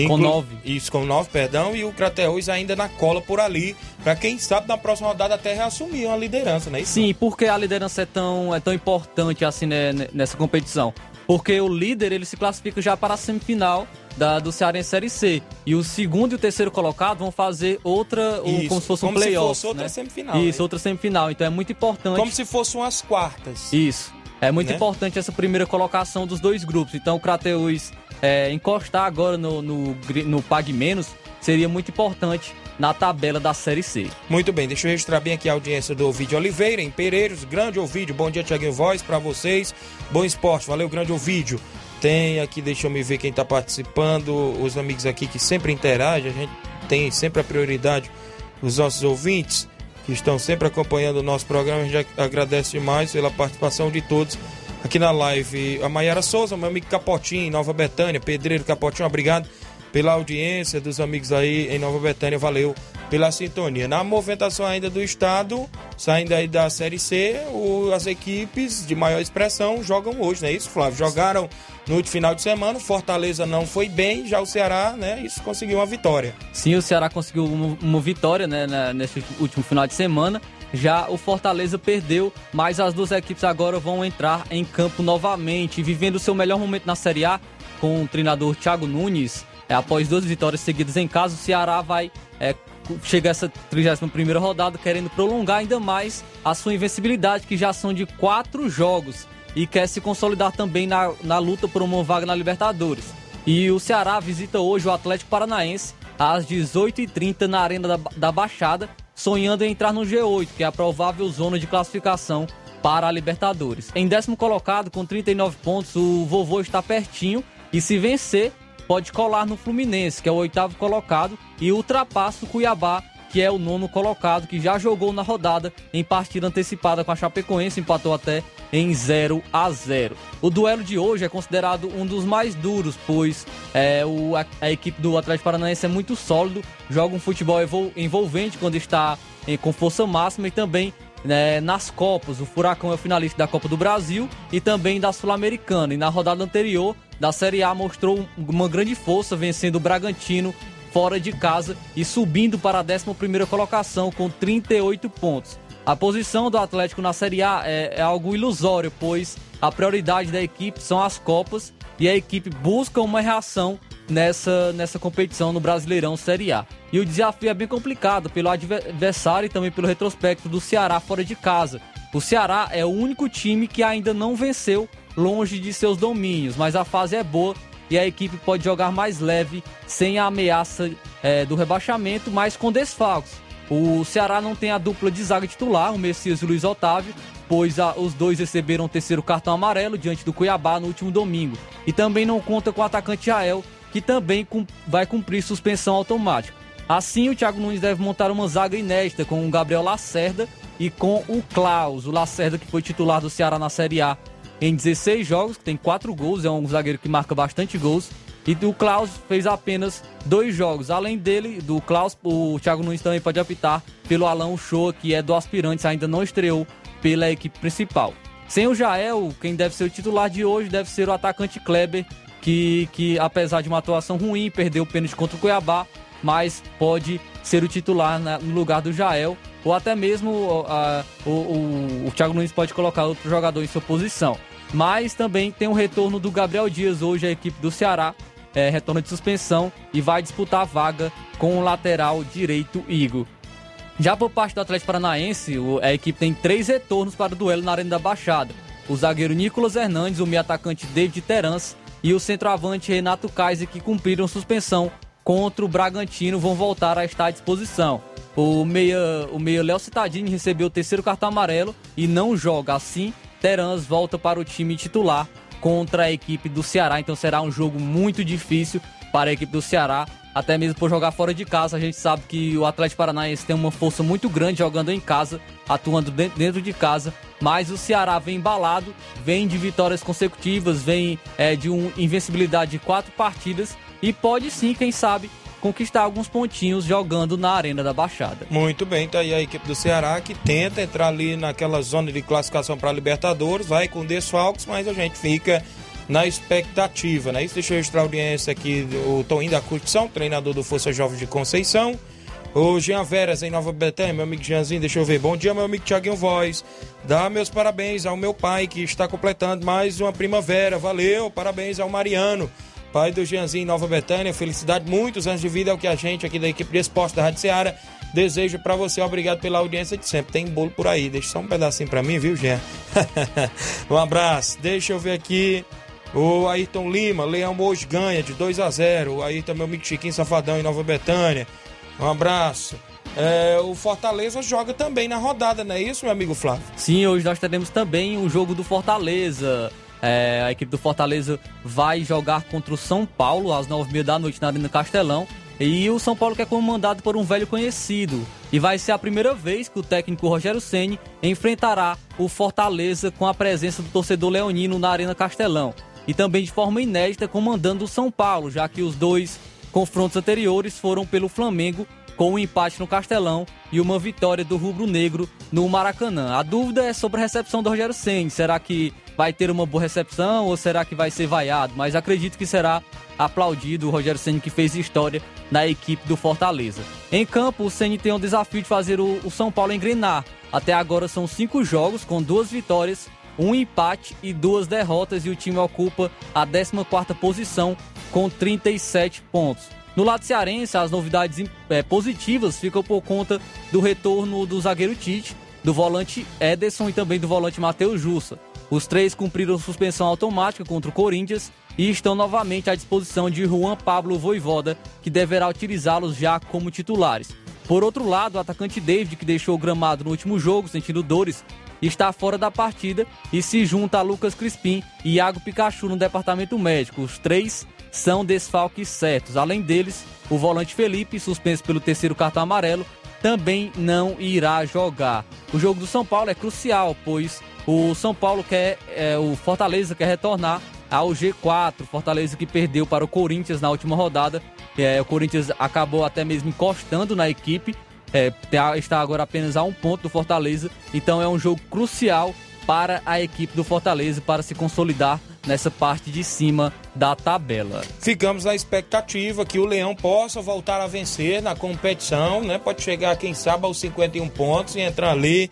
Com nove. Isso, com nove, perdão. E o Crateus ainda na cola por ali. Pra quem sabe, na próxima rodada até reassumir uma liderança, né? Isso? Sim, porque a liderança é tão, é tão importante assim né, nessa competição. Porque o líder ele se classifica já para a semifinal da, do Cearense Série C. E o segundo e o terceiro colocado vão fazer outra, Isso, como se fosse um como se playoff. fosse outra né? semifinal, Isso, né? outra semifinal. Então é muito importante. Como se fossem umas quartas. Isso. É muito Né? importante essa primeira colocação dos dois grupos. Então o Crateus é, encostar agora no, no, no Pague Menos seria muito importante na tabela da Série C. Muito bem, deixa eu registrar bem aqui a audiência do Ovidio Oliveira, em Pereiros. Grande Ovidio, bom dia, Tiaguinho Voz, pra vocês. Bom esporte, valeu, grande Ovidio. Tem aqui, deixa eu me ver quem tá participando, os amigos aqui que sempre interagem, a gente tem sempre a prioridade os nossos ouvintes que estão sempre acompanhando o nosso programa. A gente agradece demais pela participação de todos aqui na live. A Maiara Souza, meu amigo Capotinho, Nova Betânia, Pedreiro Capotinho, obrigado pela audiência dos amigos aí em Nova Betânia, valeu pela sintonia. Na movimentação ainda do estado, saindo aí da Série C, o- as equipes de maior expressão jogam hoje, não é isso, Flávio? Jogaram no final de semana, Fortaleza não foi bem, já o Ceará, né, isso conseguiu uma vitória. Sim, o Ceará conseguiu uma, uma vitória né, na- nesse último final de semana. Já o Fortaleza perdeu, mas as duas equipes agora vão entrar em campo novamente, vivendo o seu melhor momento na Série A com o treinador Thiago Nunes. É, após duas vitórias seguidas em casa, o Ceará vai é, chegar a essa 31 rodada querendo prolongar ainda mais a sua invencibilidade, que já são de quatro jogos, e quer se consolidar também na, na luta por uma vaga na Libertadores. E o Ceará visita hoje o Atlético Paranaense às 18h30 na Arena da, da Baixada, sonhando em entrar no G8, que é a provável zona de classificação para a Libertadores. Em décimo colocado, com 39 pontos, o Vovô está pertinho e se vencer, pode colar no Fluminense, que é o oitavo colocado, e ultrapassa o Cuiabá, que é o nono colocado, que já jogou na rodada em partida antecipada com a Chapecoense, empatou até em 0 a 0. O duelo de hoje é considerado um dos mais duros, pois é, o, a, a equipe do Atlético Paranaense é muito sólido, joga um futebol envolvente quando está em- com força máxima e também né, nas Copas. O Furacão é o finalista da Copa do Brasil e também da Sul-Americana. E na rodada anterior da Série A mostrou uma grande força, vencendo o Bragantino fora de casa e subindo para a 11ª colocação com 38 pontos. A posição do Atlético na Série A é, é algo ilusório, pois a prioridade da equipe são as Copas e a equipe busca uma reação nessa, nessa competição no Brasileirão Série A. E o desafio é bem complicado pelo adversário e também pelo retrospecto do Ceará fora de casa. O Ceará é o único time que ainda não venceu longe de seus domínios, mas a fase é boa e a equipe pode jogar mais leve, sem a ameaça eh, do rebaixamento, mas com desfalques. O Ceará não tem a dupla de zaga titular, o Messias e o Luiz Otávio, pois a- os dois receberam o terceiro cartão amarelo diante do Cuiabá no último domingo. E também não conta com o atacante Jael, que também vai cumprir suspensão automática. Assim, o Thiago Nunes deve montar uma zaga inédita com o Gabriel Lacerda e com o Klaus. O Lacerda, que foi titular do Ceará na Série A em 16 jogos, tem 4 gols, é um zagueiro que marca bastante gols. E o Klaus fez apenas dois jogos. Além dele, do Klaus, o Thiago Nunes também pode apitar pelo Alan Shoa, que é do Aspirantes, ainda não estreou pela equipe principal. Sem o Jael, quem deve ser o titular de hoje deve ser o atacante Kleber, que, que apesar de uma atuação ruim, perdeu o pênalti contra o Cuiabá, mas pode ser o titular no lugar do Jael, ou até mesmo a- o, o, o Thiago Nunes pode colocar outro jogador em sua posição. Mas também tem o retorno do Gabriel Dias, hoje a equipe do Ceará é, retorna de suspensão e vai disputar a vaga com o lateral direito Igor. Já por parte do Atlético Paranaense, a equipe tem três retornos para o duelo na Arena da Baixada. O zagueiro Nicolas Hernandes, o meio atacante David Terans e o centroavante Renato Kaiser, que cumpriram suspensão contra o Bragantino, vão voltar a estar à disposição. O meia, o meia Léo Cittadini recebeu o terceiro cartão amarelo e não joga. Assim, Terans volta para o time titular contra a equipe do Ceará. Então será um jogo muito difícil para a equipe do Ceará, até mesmo por jogar fora de casa. A gente sabe que o Atlético Paranaense tem uma força muito grande jogando em casa, atuando dentro de casa, mas o Ceará vem embalado, vem de vitórias consecutivas, vem é, de uma invencibilidade de quatro partidas e pode sim, quem sabe, conquistar alguns pontinhos jogando na Arena da Baixada. Muito bem, tá aí a equipe do Ceará que tenta entrar ali naquela zona de classificação para Libertadores, vai com desfalques, mas a gente fica na expectativa, né? Isso deixa eu registrar a audiência aqui do Toninho da Curtição, treinador do Força Jovem de Conceição. O Jean Veras em Nova Betânia, meu amigo Jeanzinho, deixa eu ver. Bom dia, meu amigo Tiaguinho Voz. Dá meus parabéns ao meu pai que está completando mais uma primavera. Valeu, parabéns ao Mariano, pai do Jeanzinho em Nova Betânia. Felicidade, muitos anos de vida é o que a gente aqui da equipe de esporte da Rádio desejo para você. Obrigado pela audiência de sempre. Tem bolo por aí, deixa só um pedacinho para mim, viu, Jean? um abraço. Deixa eu ver aqui. O Ayrton Lima, Leão hoje ganha de 2 a 0. O Ayrton, meu amigo Chiquinho Safadão em Nova Betânia. Um abraço. É, o Fortaleza joga também na rodada, não é isso, meu amigo Flávio? Sim, hoje nós teremos também o jogo do Fortaleza. É, a equipe do Fortaleza vai jogar contra o São Paulo às nove e meia da noite na Arena Castelão. E o São Paulo que é comandado por um velho conhecido. E vai ser a primeira vez que o técnico Rogério Ceni enfrentará o Fortaleza com a presença do torcedor leonino na Arena Castelão e também de forma inédita comandando o São Paulo, já que os dois confrontos anteriores foram pelo Flamengo com um empate no Castelão e uma vitória do Rubro Negro no Maracanã. A dúvida é sobre a recepção do Rogério Senni. Será que vai ter uma boa recepção ou será que vai ser vaiado? Mas acredito que será aplaudido o Rogério Senni que fez história na equipe do Fortaleza. Em campo, o Senni tem o desafio de fazer o, o São Paulo engrenar. Até agora são cinco jogos com duas vitórias um empate e duas derrotas e o time ocupa a 14ª posição com 37 pontos. No lado cearense, as novidades é, positivas ficam por conta do retorno do zagueiro Tite, do volante Ederson e também do volante Matheus Jussa. Os três cumpriram suspensão automática contra o Corinthians e estão novamente à disposição de Juan Pablo Voivoda, que deverá utilizá-los já como titulares. Por outro lado, o atacante David, que deixou o gramado no último jogo, sentindo dores, está fora da partida e se junta a Lucas Crispim e Iago Pikachu no departamento médico. Os três são desfalques certos. Além deles, o volante Felipe, suspenso pelo terceiro cartão amarelo, também não irá jogar. O jogo do São Paulo é crucial, pois o São Paulo quer, é, o Fortaleza quer retornar ao G4. Fortaleza que perdeu para o Corinthians na última rodada. É, o Corinthians acabou até mesmo encostando na equipe é, está agora apenas a um ponto do Fortaleza, então é um jogo crucial para a equipe do Fortaleza para se consolidar nessa parte de cima da tabela. Ficamos na expectativa que o Leão possa voltar a vencer na competição, né? Pode chegar, quem sabe, aos 51 pontos e entrar ali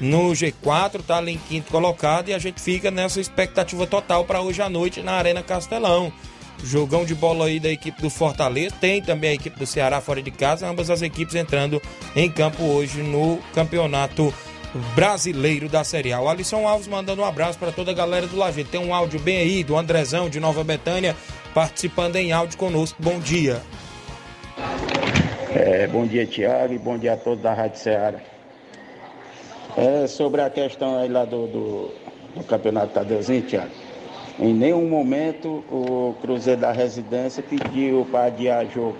no G4, tá ali em quinto colocado e a gente fica nessa expectativa total para hoje à noite na Arena Castelão. Jogão de bola aí da equipe do Fortaleza. Tem também a equipe do Ceará fora de casa. Ambas as equipes entrando em campo hoje no Campeonato Brasileiro da Série A. O Alisson Alves mandando um abraço para toda a galera do Lajeiro. Tem um áudio bem aí do Andrezão de Nova Betânia participando em áudio conosco. Bom dia. É, bom dia, Tiago, e bom dia a todos da Rádio Ceará. É, sobre a questão aí lá do, do, do Campeonato Tadeuzinho, Tiago. Em nenhum momento o Cruzeiro da Residência pediu para adiar jogo.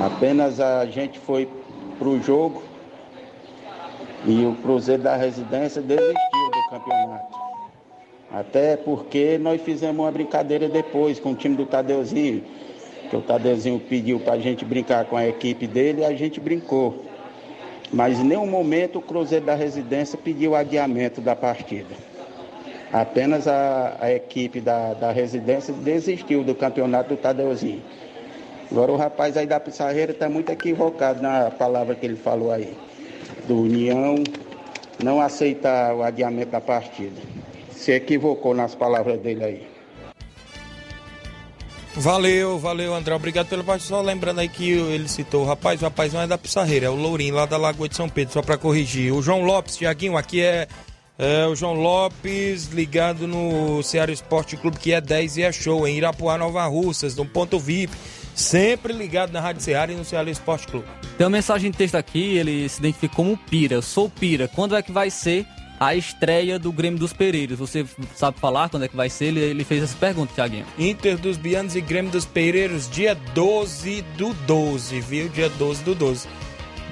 Apenas a gente foi para o jogo e o Cruzeiro da Residência desistiu do campeonato. Até porque nós fizemos uma brincadeira depois com o time do Tadeuzinho, que o Tadeuzinho pediu para a gente brincar com a equipe dele e a gente brincou. Mas em nenhum momento o Cruzeiro da Residência pediu adiamento da partida. Apenas a, a equipe da, da residência desistiu do campeonato do Tadeuzinho. Agora o rapaz aí da Pissarreira está muito equivocado na palavra que ele falou aí. Do União não aceitar o adiamento da partida. Se equivocou nas palavras dele aí. Valeu, valeu, André. Obrigado pela participação. Só lembrando aí que ele citou o rapaz, o rapaz não é da Pissarreira, é o Lourinho, lá da Lagoa de São Pedro, só para corrigir. O João Lopes, Tiaguinho, aqui é é, o João Lopes ligado no Ceará Esporte Clube, que é 10 e é show, em Irapuá, Nova Russas, no ponto VIP. Sempre ligado na Rádio Ceará e no Ceará Esporte Clube. Tem uma mensagem de texto aqui, ele se identifica como Pira. Eu sou Pira. Quando é que vai ser a estreia do Grêmio dos Pereiros. Você sabe falar quando é que vai ser? Ele, ele fez essa pergunta, Thiaguinho. Inter dos Bianos e Grêmio dos Pereiros, dia 12 do 12, viu? Dia 12 do 12.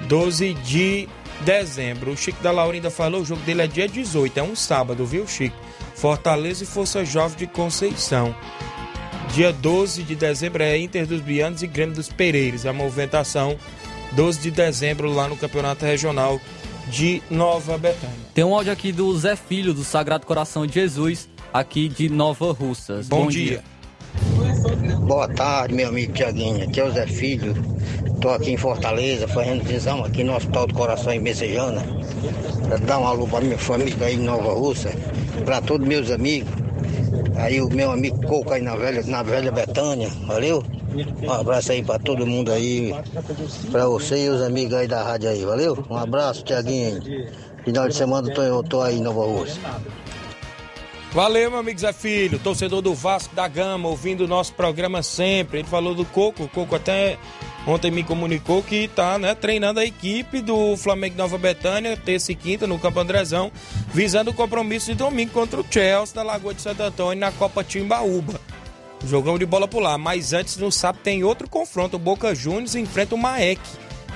12 de dezembro. O Chico da Laurinda falou, o jogo dele é dia 18, é um sábado, viu, Chico? Fortaleza e Força Jovem de Conceição. Dia 12 de dezembro é Inter dos Bianos e Grêmio dos Pereiros. A movimentação 12 de dezembro lá no Campeonato Regional de Nova Betânia. Tem um áudio aqui do Zé Filho, do Sagrado Coração de Jesus, aqui de Nova Russas. Bom, dia. Boa tarde, meu amigo Tiaguinho. Aqui é o Zé Filho. Estou aqui em Fortaleza, fazendo visão aqui no Hospital do Coração em Messejana. Pra dar um alô para minha família aí em Nova Russa, para todos meus amigos. Aí o meu amigo Coco aí na velha, na velha Betânia, valeu? Um abraço aí para todo mundo aí, para você e os amigos aí da rádio aí, valeu? Um abraço, Tiaguinho. Final de semana eu tô, eu tô aí em Nova Rússia. Valeu, meu amigo Zé Filho, torcedor do Vasco da Gama, ouvindo o nosso programa sempre. Ele falou do Coco, o Coco até ontem me comunicou que tá, né, treinando a equipe do Flamengo Nova Betânia, terça e quinta, no Campo Andrezão, visando o compromisso de domingo contra o Chelsea da Lagoa de Santo Antônio na Copa Timbaúba. Jogão de bola por lá. Mas antes, no sábado, tem outro confronto. O Boca Juniors enfrenta o Maek.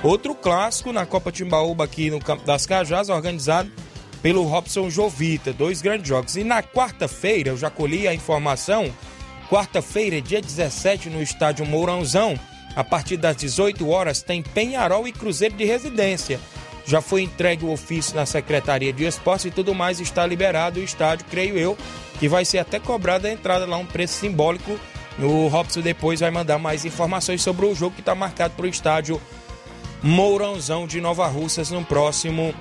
Outro clássico na Copa Timbaúba aqui no Campo das Cajás, organizado pelo Robson Jovita. Dois grandes jogos. E na quarta-feira, eu já colhi a informação. Quarta-feira, dia 17, no estádio Mourãozão, a partir das 18 horas, tem Penharol e Cruzeiro de Residência. Já foi entregue o ofício na Secretaria de Esportes e tudo mais está liberado. O estádio, creio eu, que vai ser até cobrada a entrada lá, um preço simbólico. O Robson depois vai mandar mais informações sobre o jogo que está marcado para o estádio Mourãozão de Nova Russas no próximo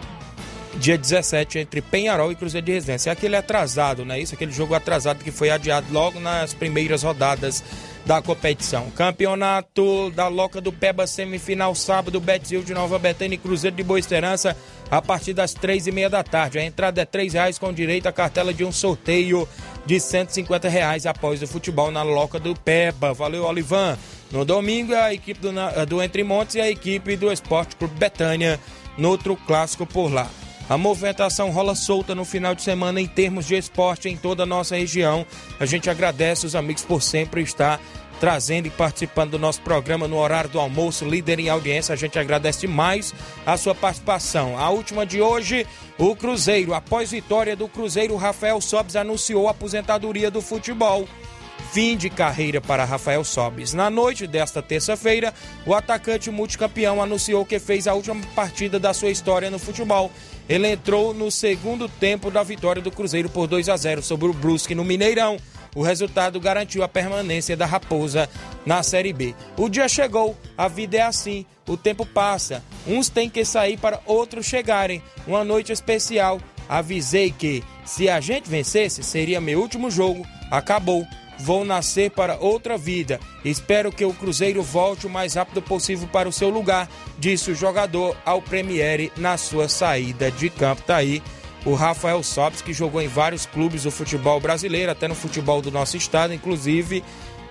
dia 17 entre Penharol e Cruzeiro de Residência. É aquele atrasado, não é isso? Aquele jogo atrasado que foi adiado logo nas primeiras rodadas da competição. Campeonato da Loca do Peba, semifinal sábado, Betzil de Nova Betânia e Cruzeiro de Boa Esperança, a partir das três e meia da tarde. A entrada é três reais com direito à cartela de um sorteio de 150 reais após o futebol na Loca do Peba. Valeu, Olivan. No domingo, a equipe do, do Entre Montes e a equipe do Esporte Clube Betânia no outro clássico por lá. A movimentação rola solta no final de semana em termos de esporte em toda a nossa região. A gente agradece os amigos por sempre estar trazendo e participando do nosso programa no horário do almoço, líder em audiência. A gente agradece demais a sua participação. A última de hoje, o Cruzeiro. Após vitória do Cruzeiro, Rafael Sobes anunciou a aposentadoria do futebol. Fim de carreira para Rafael Sobes. Na noite desta terça-feira, o atacante multicampeão anunciou que fez a última partida da sua história no futebol. Ele entrou no segundo tempo da vitória do Cruzeiro por 2 a 0 sobre o Brusque no Mineirão. O resultado garantiu a permanência da Raposa na Série B. O dia chegou, a vida é assim, o tempo passa. Uns têm que sair para outros chegarem. Uma noite especial. Avisei que, se a gente vencesse, seria meu último jogo. Acabou. Vou nascer para outra vida. Espero que o Cruzeiro volte o mais rápido possível para o seu lugar, disse o jogador ao Premiere na sua saída de campo. Tá aí o Rafael Sobes, que jogou em vários clubes do futebol brasileiro, até no futebol do nosso estado, inclusive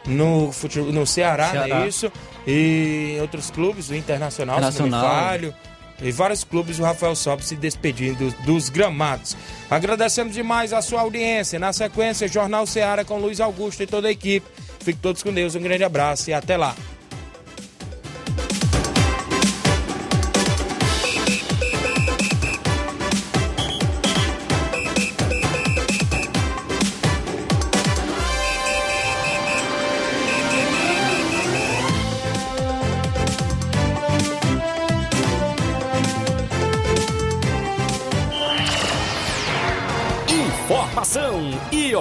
no, no Ceará, Ceará. não é isso? E em outros clubes, o Internacional, se não me Internacional. falho. E vários clubes, o Rafael Sobes se despedindo dos gramados. Agradecemos demais a sua audiência. Na sequência, Jornal Ceará com Luiz Augusto e toda a equipe. Fiquem todos com Deus, um grande abraço e até lá.